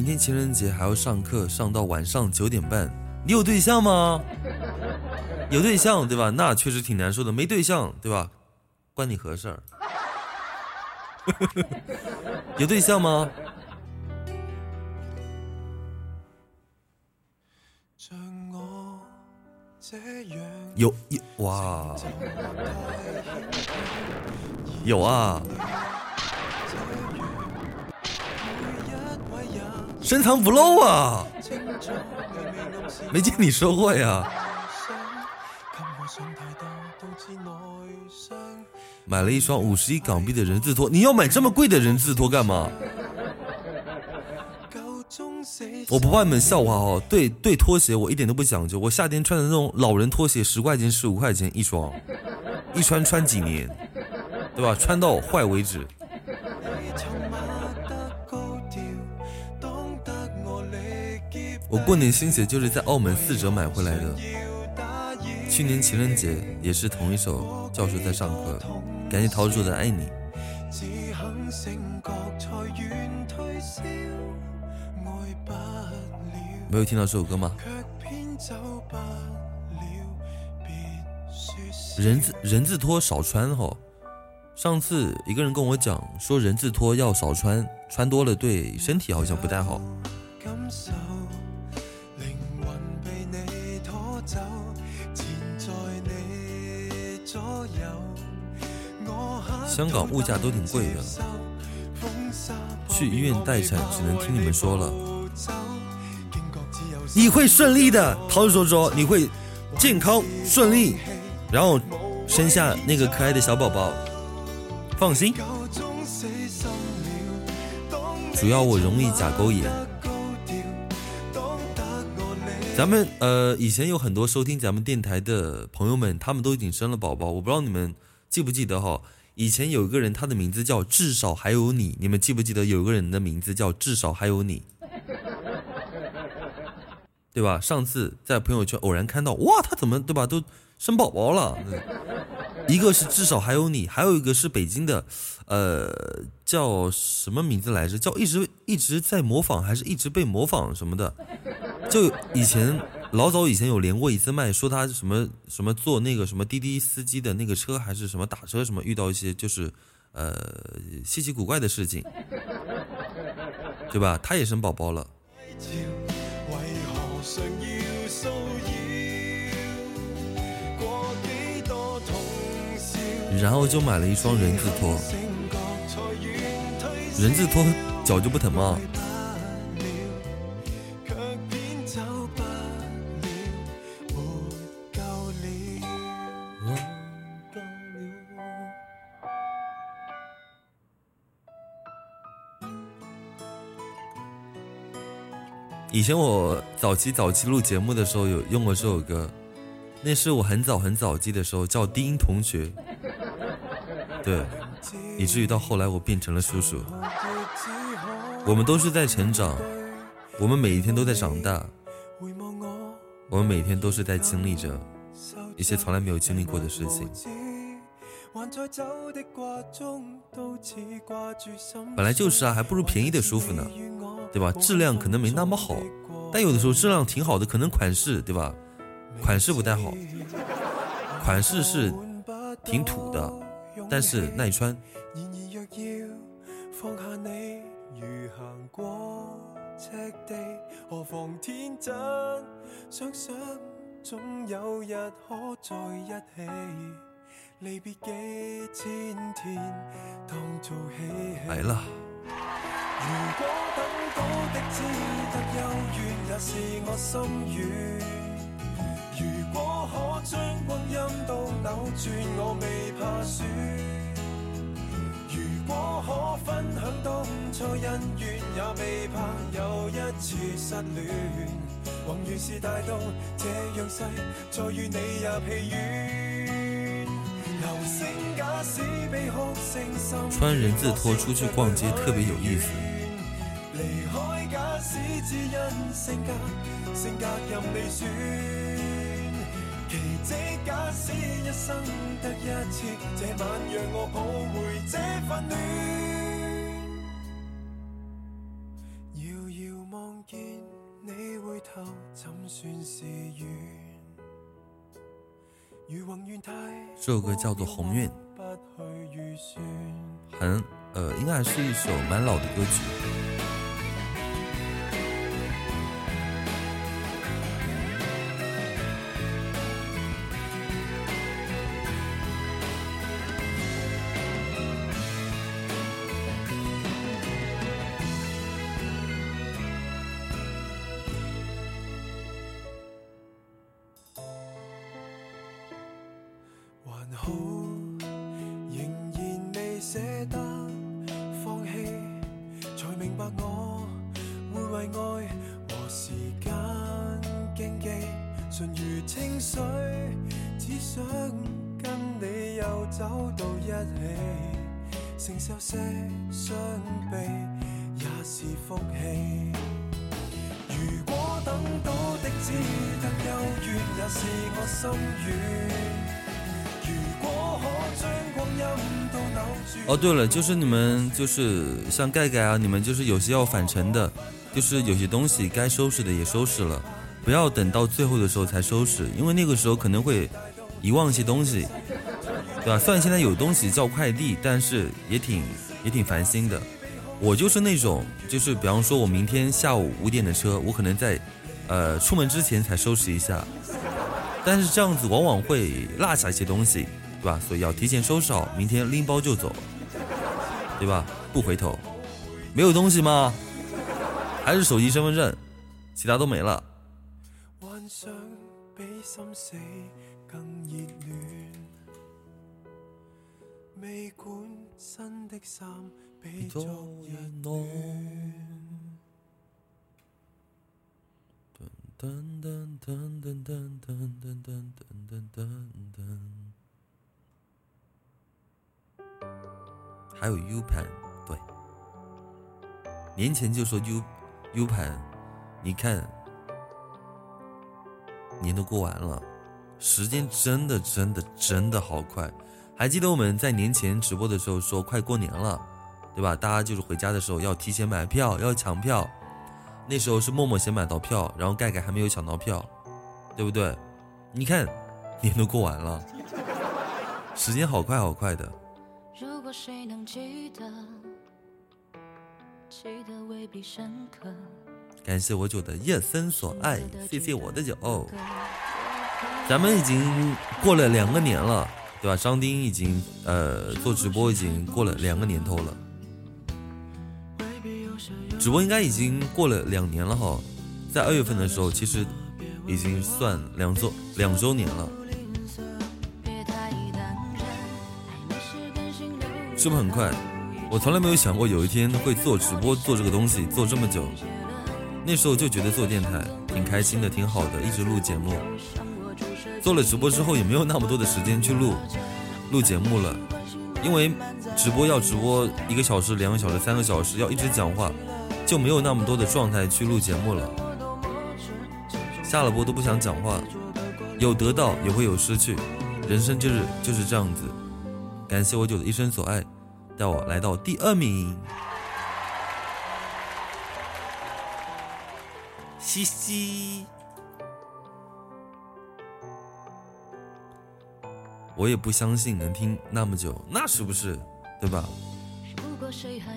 明天情人节还要上课，上到晚上九点半。你有对象吗？有对象对吧？那确实挺难受的。没对象对吧？关你何事儿？有对象吗？有有哇，有啊。深藏不露啊！没见你说过呀。买了一双五十一港币的人字拖，你要买这么贵的人字拖干嘛？我不怕你们笑话哦。对对，拖鞋我一点都不讲究。我夏天穿的那种老人拖鞋，十块钱、十五块钱一双，一穿穿几年，对吧？穿到坏为止。我过年新鞋就是在澳门四折买回来的，去年情人节也是同一首教授在上课，感谢陶喆的爱你。没有听到这首歌吗？人字人字拖少穿哈，上次一个人跟我讲说人字拖要少穿，穿多了对身体好像不太好。香港物价都挺贵的，去医院待产只能听你们说了。你会顺利的，陶叔说你会健康顺利，然后生下那个可爱的小宝宝，放心。主要我容易甲沟炎。咱们呃以前有很多收听咱们电台的朋友们，他们都已经生了宝宝，我不知道你们记不记得哈。以前有一个人，他的名字叫至少还有你，你们记不记得有一个人的名字叫至少还有你，对吧？上次在朋友圈偶然看到，哇，他怎么对吧？都生宝宝了。一个是至少还有你，还有一个是北京的，呃，叫什么名字来着？叫一直一直在模仿，还是一直被模仿什么的？就以前。老早以前有连过一次麦，说他什么什么坐那个什么滴滴司机的那个车，还是什么打车什么，遇到一些就是呃稀奇古怪的事情，对吧？他也生宝宝了，然后就买了一双人字拖，人字拖脚就不疼吗？以前我早期早期录节目的时候有用过这首歌，那是我很早很早记的时候叫低音同学，对，以至于到后来我变成了叔叔。我们都是在成长，我们每一天都在长大，我们每天都是在经历着一些从来没有经历过的事情。本来就是啊，还不如便宜的舒服呢，对吧？质量可能没那么好，但有的时候质量挺好的，可能款式对吧？款式不太好，款式是挺土的，但是耐穿。离别几千天当做嬉戏来了如果等到的只得幽怨也是我心愿如果可将光阴都扭转我未怕输如果可分享当初恩怨也未怕又一次失恋。宏愿是大到这样细再与你也疲倦穿人字拖出去逛街特别有意思。遥遥望见你回头，怎算是缘？这首歌叫做《鸿运》，很呃，应该还是一首蛮老的歌曲。好仍然未舍得放弃才明白我会为爱和时间竞技纯如清水只想跟你又走到一起承受些伤悲也是福气如果等到的只得幽怨也是我心愿哦，对了，就是你们就是像盖盖啊，你们就是有些要返程的，就是有些东西该收拾的也收拾了，不要等到最后的时候才收拾，因为那个时候可能会遗忘一些东西，对吧？虽然现在有东西叫快递，但是也挺也挺烦心的。我就是那种，就是比方说我明天下午五点的车，我可能在呃出门之前才收拾一下，但是这样子往往会落下一些东西。对吧？所以要提前收拾好，明天拎包就走，对吧？不回头。没有东西吗？还是手机、身份证，其他都没了。还有 U 盘，对，年前就说 U U 盘，你看年都过完了，时间真的真的真的好快。还记得我们在年前直播的时候说快过年了，对吧？大家就是回家的时候要提前买票，要抢票。那时候是默默先买到票，然后盖盖还没有抢到票，对不对？你看年都过完了，时间好快好快的。谁能记得？记得未必深刻。感谢我酒的夜深所爱，谢谢我的酒。咱们已经过了两个年了，对吧？张丁已经呃做直播已经过了两个年头了，直播应该已经过了两年了哈。在二月份的时候，其实已经算两周两周年了。是不是很快？我从来没有想过有一天会做直播，做这个东西做这么久。那时候就觉得做电台挺开心的，挺好的，一直录节目。做了直播之后，也没有那么多的时间去录录节目了，因为直播要直播一个小时、两个小时、三个小时，要一直讲话，就没有那么多的状态去录节目了。下了播都不想讲话，有得到也会有失去，人生就是就是这样子。感谢我九的一生所爱，带我来到第二名。嘻嘻，我也不相信能听那么久，那是不是？对吧？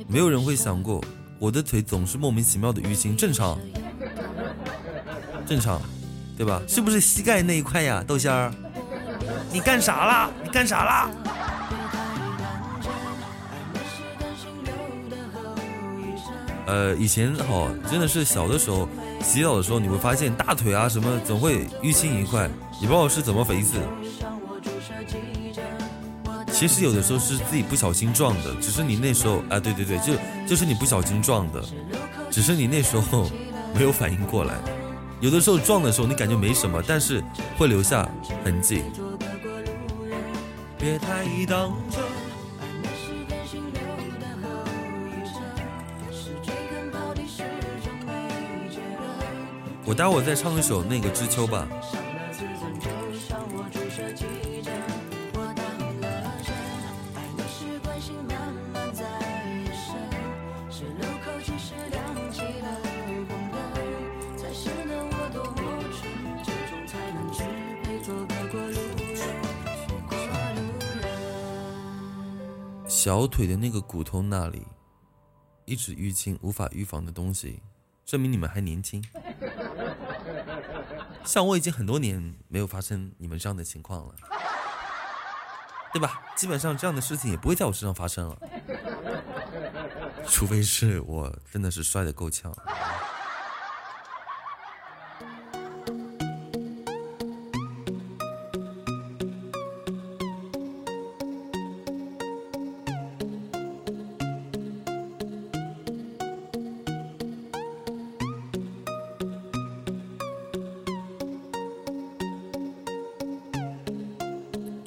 没有人会想过，我的腿总是莫名其妙的淤青，正常，正常，对吧？是不是膝盖那一块呀，豆仙儿？你干啥啦？你干啥啦？呃，以前哈，真的是小的时候。洗澡的时候，你会发现大腿啊什么总会淤青一块，也不知道是怎么回事。其实有的时候是自己不小心撞的，只是你那时候啊，对对对，就就是你不小心撞的，只是你那时候没有反应过来。有的时候撞的时候你感觉没什么，但是会留下痕迹。别太当真。我待会再唱一首那个知秋吧。小腿的那个骨头那里一直淤青，无法预防的东西，证明你们还年轻。像我已经很多年没有发生你们这样的情况了，对吧？基本上这样的事情也不会在我身上发生了，除非是我真的是摔的够呛。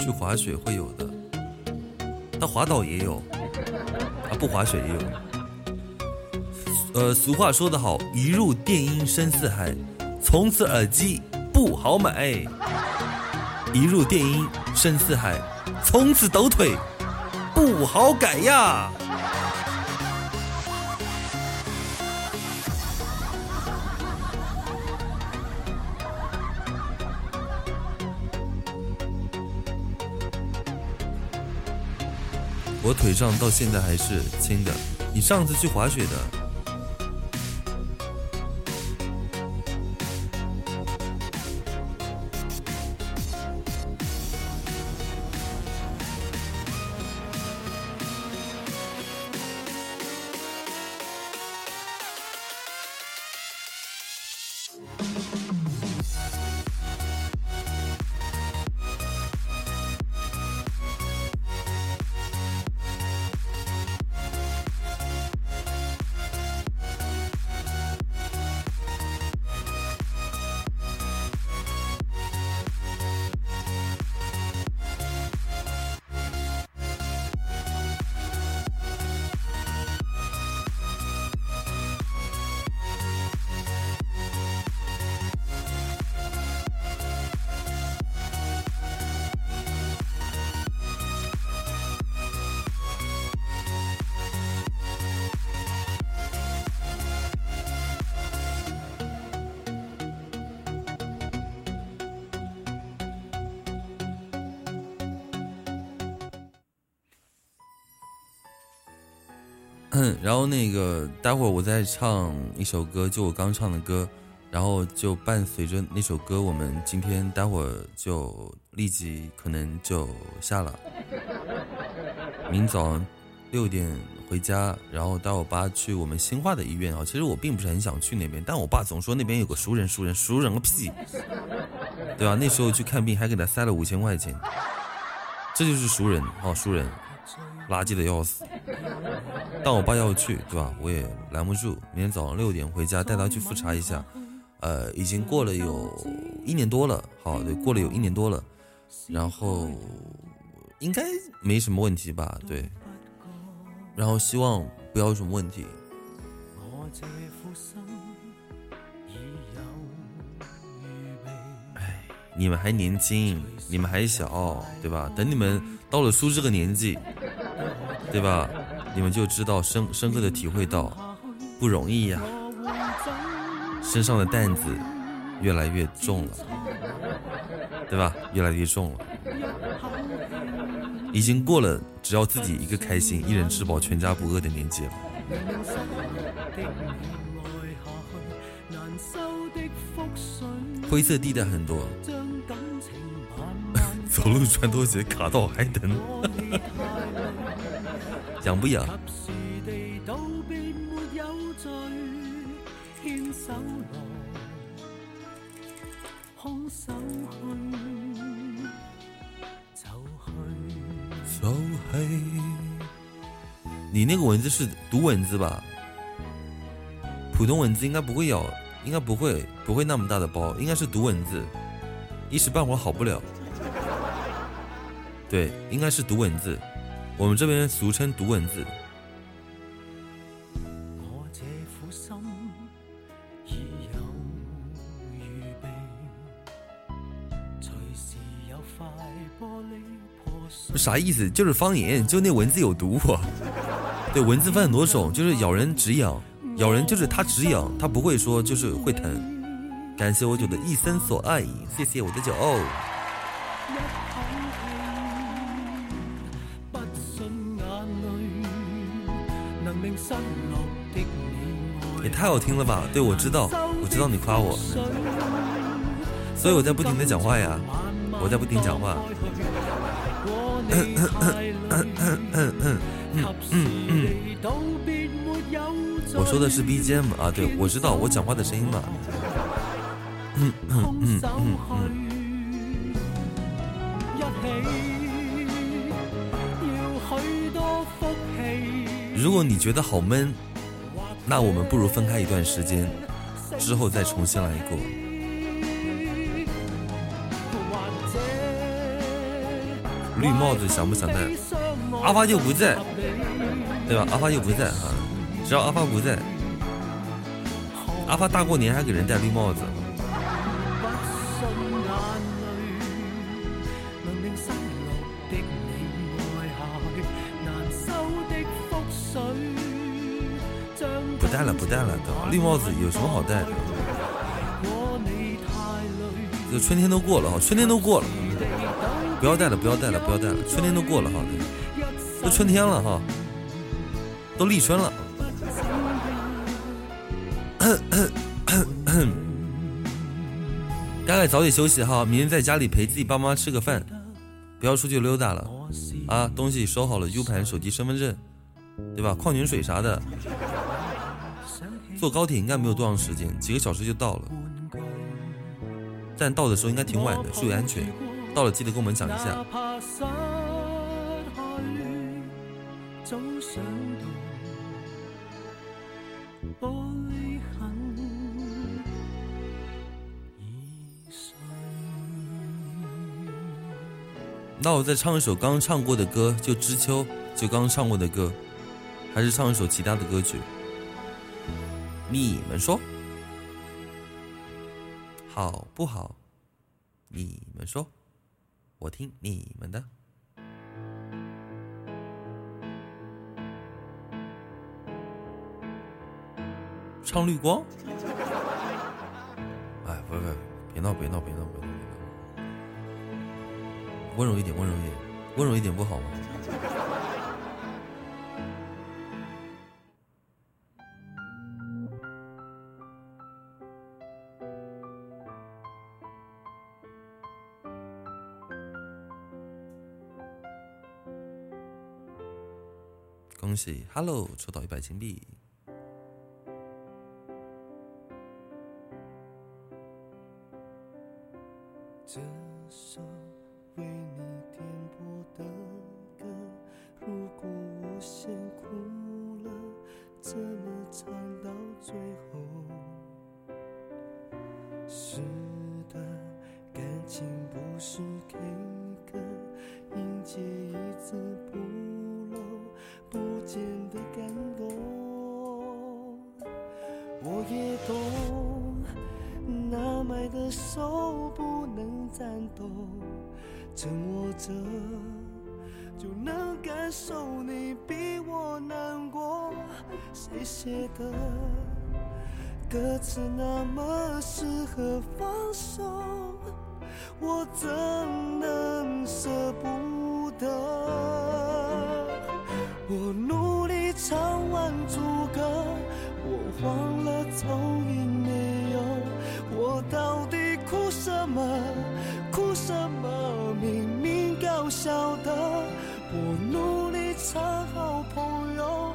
去滑雪会有的，但滑倒也有，啊，不滑雪也有。呃，俗话说得好，一入电音深似海，从此耳机不好买。一入电音深似海，从此抖腿不好改呀。我腿上到现在还是青的，你上次去滑雪的。个，待会儿我再唱一首歌，就我刚唱的歌，然后就伴随着那首歌，我们今天待会儿就立即可能就下了。明早六点回家，然后带我爸去我们新化的医院啊。其实我并不是很想去那边，但我爸总说那边有个熟人，熟人，熟人个屁，对吧？那时候去看病还给他塞了五千块钱，这就是熟人哦，熟人，垃圾的要死。但我爸要去，对吧？我也拦不住。明天早上六点回家带他去复查一下。呃，已经过了有一年多了，好，对，过了有一年多了，然后应该没什么问题吧？对，然后希望不要有什么问题。哎，你们还年轻，你们还小，对吧？等你们到了叔这个年纪，对吧？你们就知道深深刻的体会到不容易呀。身上的担子越来越重了，对吧？越来越重了，已经过了只要自己一个开心，一人吃饱全家不饿的年纪了。灰色地带很多，走路穿拖鞋卡到还疼，痒不痒？你那个蚊子是毒蚊子吧？普通蚊子应该不会咬，应该不会，不会那么大的包，应该是毒蚊子，一时半会儿好不了。对，应该是毒蚊子，我们这边俗称毒蚊子。啥意思？就是方言，就那蚊子有毒。对，蚊子分很多种，就是咬人止痒，咬人就是它止痒，它不会说就是会疼。感谢我九的一生所爱，谢谢我的酒。也太好听了吧？对，我知道，我知道你夸我，所以我在不停的讲话呀，我在不停讲话。我说的是 BGM 啊，对我知道我讲话的声音嘛。嗯嗯嗯嗯嗯。如果你觉得好闷，那我们不如分开一段时间，之后再重新来过。绿帽子想不想戴？阿发就不在，对吧？阿发就不在哈，只要阿发不在，阿发大过年还给人戴绿帽子。不戴了，不戴了，绿帽子有什么好戴的？这春天都过了哈，春天都过了。不要戴了，不要戴了，不要戴了！春天都过了哈，都春天了哈，都立春了。该该早点休息哈，明天在家里陪自己爸妈吃个饭，不要出去溜达了啊！东西收好了，U 盘、手机、身份证，对吧？矿泉水啥的。坐高铁应该没有多长时间，几个小时就到了。但到的时候应该挺晚的，注意安全。到了记得跟我们讲一下。那我再唱一首刚唱过的歌，就知秋，就刚唱过的歌，还是唱一首其他的歌曲？你们说好不好？你们说。我听你们的，唱绿光。哎，不不，别闹，别闹，别闹，别闹，别闹，温柔一点，温柔一点，温柔一点不好吗？恭喜，Hello，抽到一百金币。这首颤抖，紧握着就能感受你比我难过。谁写的歌词那么适合放手？我怎能舍不得？我努力唱完主歌，我忘了头音没有。我到底哭什么？搞笑的。我努力唱好朋友。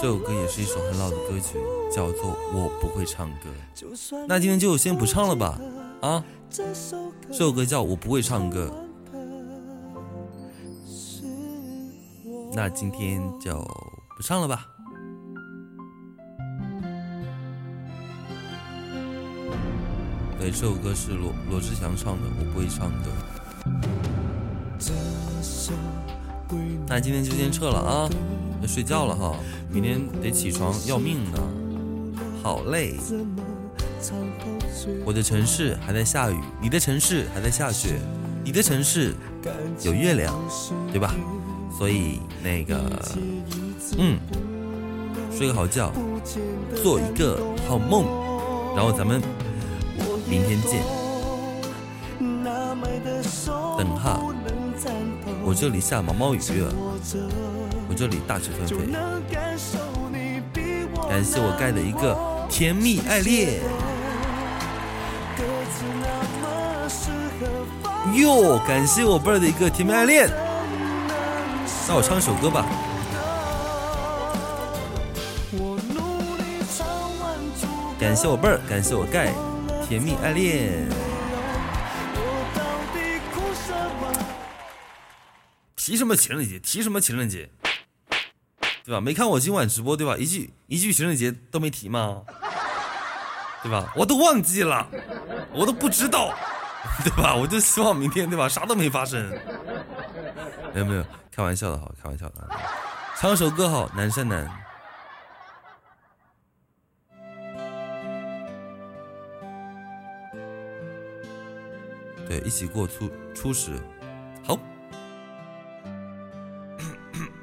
这首歌也是一首很老的歌曲，叫做《我不会唱歌》。那今天就先不唱了吧，啊，这首歌这首歌叫《我不会唱歌》。那今天就不唱了吧。对，这首歌是罗罗志祥唱的，我不会唱歌。那今天就先撤了啊，要睡觉了哈，明天得起床要命呢，好累。我的城市还在下雨，你的城市还在下雪，你的城市有月亮，对吧？所以那个，嗯，睡个好觉，做一个好梦，然后咱们明天见。我这里下毛毛雨，我这里大雪纷飞。感谢我盖的一个甜蜜爱恋。哟，感谢我贝儿的一个甜蜜爱恋。那我唱首歌吧。感谢我贝儿，感谢我盖，甜蜜爱恋。提什么情人节？提什么情人节？对吧？没看我今晚直播对吧？一句一句情人节都没提吗？对吧？我都忘记了，我都不知道，对吧？我就希望明天对吧？啥都没发生。没有没有，开玩笑的好，开玩笑的。唱首歌好，南山南。对，一起过初初十，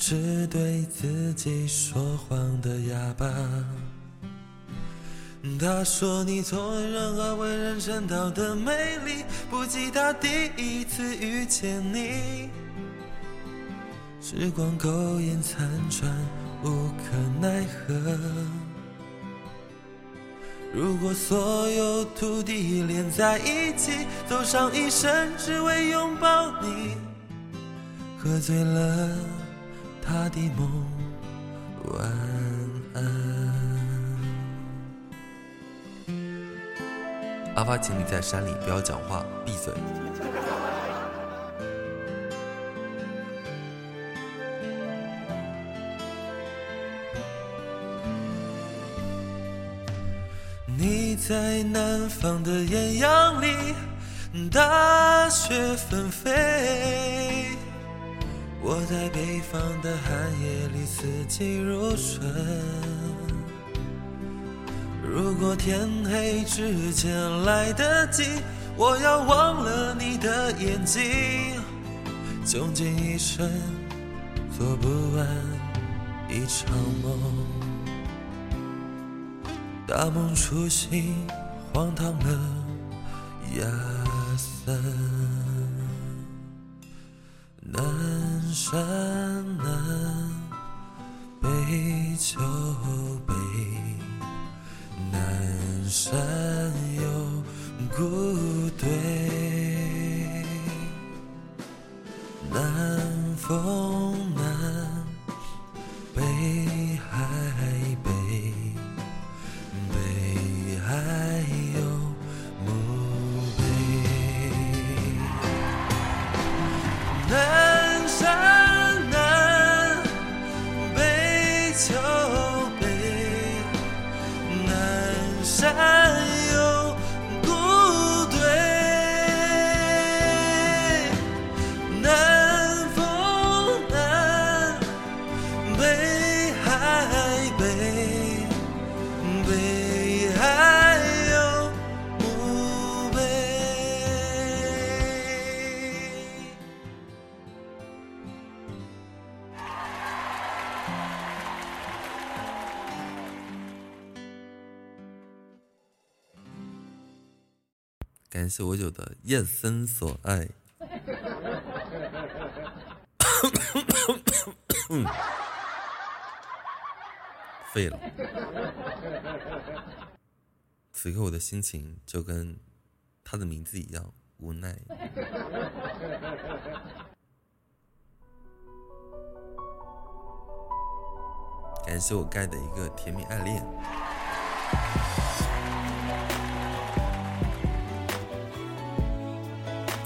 只对自己说谎的哑巴。他说你从任何为人称道的美丽，不及他第一次遇见你。时光苟延残喘，无可奈何。如果所有土地连在一起，走上一生只为拥抱你，喝醉了他的梦，晚安。阿发，请你在山里不要讲话，闭嘴。你在南方的艳阳里，大雪纷飞；我在北方的寒夜里，四季如春。如果天黑之前来得及，我要忘了你的眼睛，穷尽一生做不完一场梦，大梦初醒，荒唐了亚森。南山南北秋北，南山有谷堆，南风感谢我九的夜深所爱。废了。此刻我的心情就跟他的名字一样无奈。感谢我盖的一个甜蜜暗恋。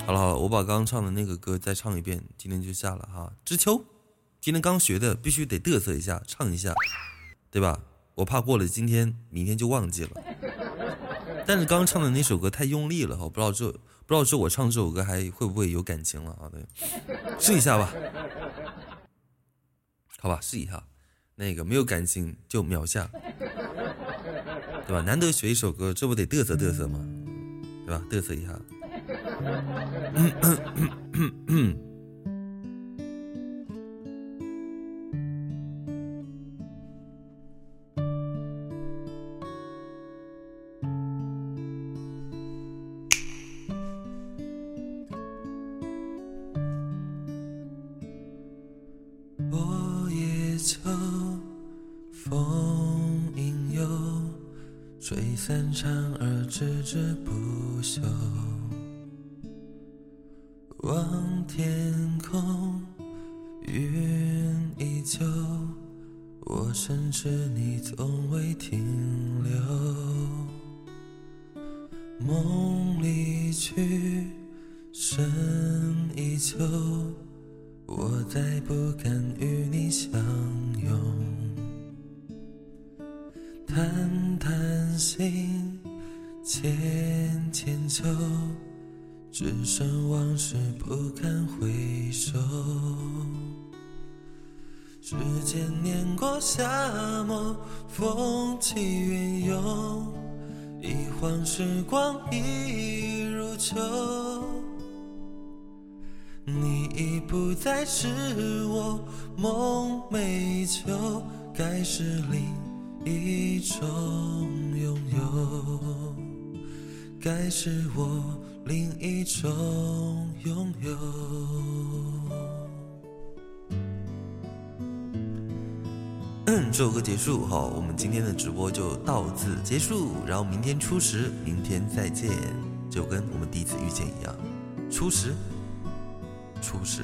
好了好了，我把刚刚唱的那个歌再唱一遍，今天就下了哈。知秋，今天刚学的，必须得嘚瑟一下，唱一下，对吧？我怕过了今天，明天就忘记了。但是刚唱的那首歌太用力了哈，不知道这不知道这我唱这首歌还会不会有感情了啊？对，试一下吧，好吧，试一下。那个没有感情就秒下，对吧？难得学一首歌，这不得嘚瑟嘚瑟吗？对吧？嘚瑟一下。嗯嗯嗯嗯嗯梦离去，深依旧。我再不敢与你相拥，谈谈心，牵牵手，只剩往事不堪回首。时间碾过夏末，风起，时光已如秋。你已不再是我梦寐以求，该是另一种拥有，该是我另一种拥有。这首歌结束好，我们今天的直播就到此结束，然后明天初十，明天再见，就跟我们第一次遇见一样，初十。初十。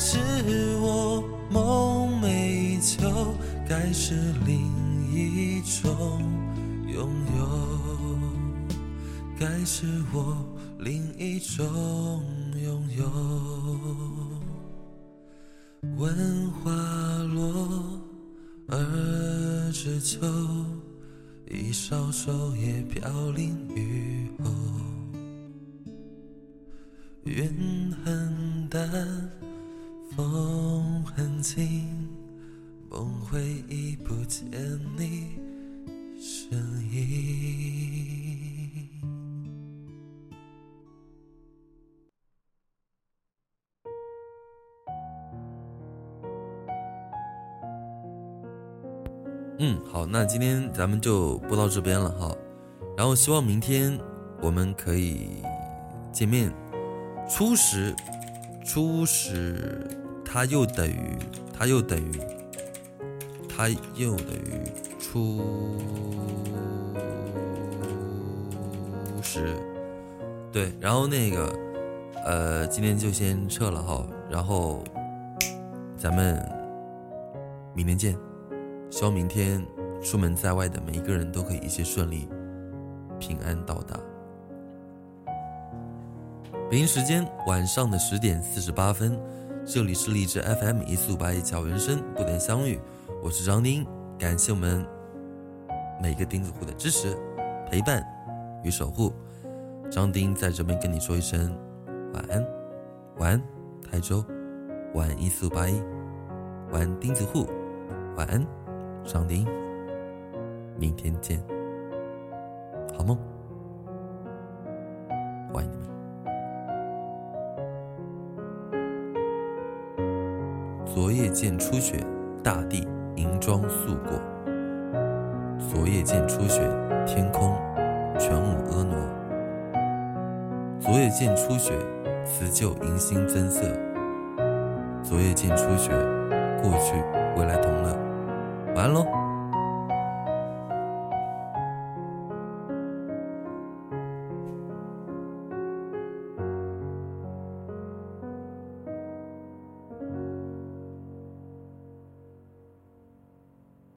是我梦寐以求，该是另一种拥有，该是我另一种拥有。闻花落，而知秋，一梢守叶飘零雨后。云很淡，风很轻，梦回忆不见你身影。嗯，好，那今天咱们就播到这边了哈，然后希望明天我们可以见面。初始，初始，它又等于，它又等于，它又等于初十，对，然后那个，呃，今天就先撤了哈，然后咱们明天见，希望明天出门在外的每一个人都可以一切顺利，平安到达。北京时间晚上的十点四十八分，这里是励志 FM 一四五八一小人生不能相遇，我是张丁，感谢我们每个钉子户的支持、陪伴与守护。张丁在这边跟你说一声晚安，晚安台州，晚安一四五八一，晚安钉子户，晚安张丁，明天见，好梦，欢迎你们。昨夜见初雪，大地银装素裹。昨夜见初雪，天空全无婀娜。昨夜见初雪，辞旧迎新增色。昨夜见初雪，过去未来同乐。晚安喽。